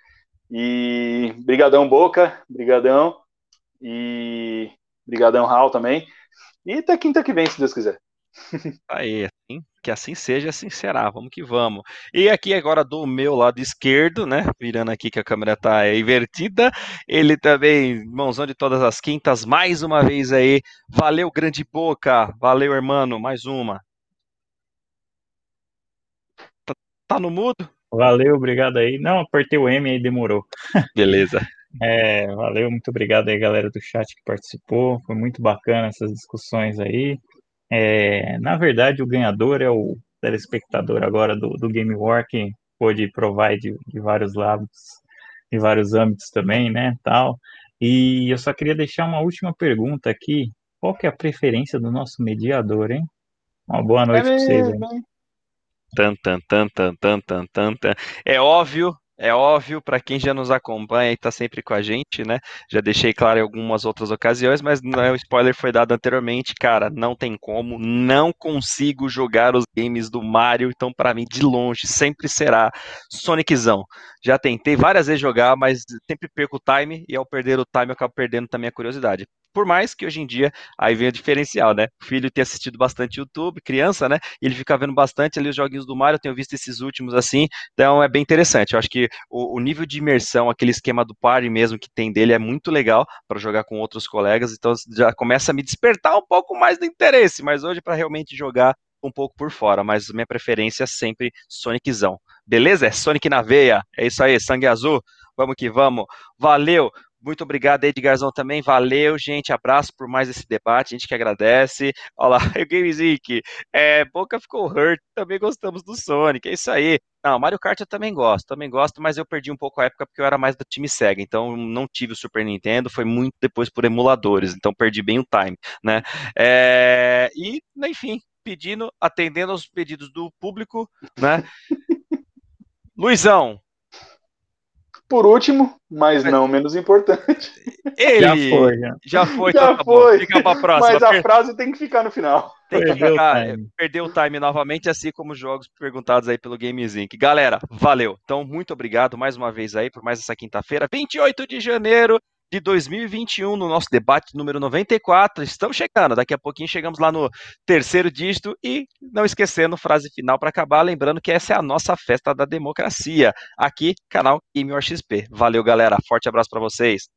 E brigadão Boca, brigadão. E brigadão Raul também. E até quinta que vem, se Deus quiser. Aí, assim, que assim seja, assim será. Vamos que vamos. E aqui agora do meu lado esquerdo, né? Virando aqui que a câmera tá invertida. Ele também, mãozão de todas as quintas, mais uma vez aí. Valeu, grande boca. Valeu, irmão. Mais uma. Tá, tá no mudo? Valeu, obrigado aí. Não, apertei o M aí, demorou. Beleza. É, valeu, muito obrigado aí, galera do chat que participou. Foi muito bacana essas discussões aí. É, na verdade, o ganhador é o telespectador agora do, do Game War, que pôde provar de, de vários lados, de vários âmbitos também, né, tal. E eu só queria deixar uma última pergunta aqui. Qual que é a preferência do nosso mediador, hein? Uma boa noite é para vocês. Tan, tan, tan, tan, tan, tan, tan, tan. É óbvio, é óbvio para quem já nos acompanha e está sempre com a gente, né? Já deixei claro em algumas outras ocasiões, mas não, o spoiler foi dado anteriormente, cara. Não tem como, não consigo jogar os games do Mario, então para mim de longe sempre será Soniczão. Já tentei várias vezes jogar, mas sempre perco o time e ao perder o time eu acabo perdendo também a curiosidade. Por mais que hoje em dia, aí vem o diferencial, né? O filho tem assistido bastante YouTube, criança, né? Ele fica vendo bastante ali os joguinhos do Mario, eu tenho visto esses últimos assim, então é bem interessante. Eu acho que o, o nível de imersão, aquele esquema do party mesmo que tem dele é muito legal para jogar com outros colegas, então já começa a me despertar um pouco mais do interesse, mas hoje para realmente jogar um pouco por fora, mas minha preferência é sempre Soniczão. Beleza? É Sonic na veia. É isso aí, sangue azul. Vamos que vamos. Valeu. Muito obrigado, Edgarzão, também. Valeu, gente. Abraço por mais esse debate. A gente que agradece. Olha lá, o GameZic. É, Boca ficou hurt. Também gostamos do Sonic. É isso aí. Não, Mario Kart eu também gosto. Também gosto, mas eu perdi um pouco a época porque eu era mais do time Sega. Então não tive o Super Nintendo. Foi muito depois por emuladores. Então perdi bem o time, né? É, e, enfim, pedindo, atendendo aos pedidos do público, né? Luizão, por último, mas não menos importante. Ele já foi, já, já foi, já tá foi. Fica pra próxima. Mas a frase tem que ficar no final. Tem que ficar, perdeu o time novamente, assim como os jogos perguntados aí pelo Games Inc. Galera, valeu. Então, muito obrigado mais uma vez aí por mais essa quinta-feira, 28 de janeiro de 2021, no nosso debate número 94. Estamos chegando, daqui a pouquinho chegamos lá no terceiro dígito e não esquecendo, frase final para acabar, lembrando que essa é a nossa festa da democracia, aqui, canal Game XP. Valeu, galera. Forte abraço para vocês.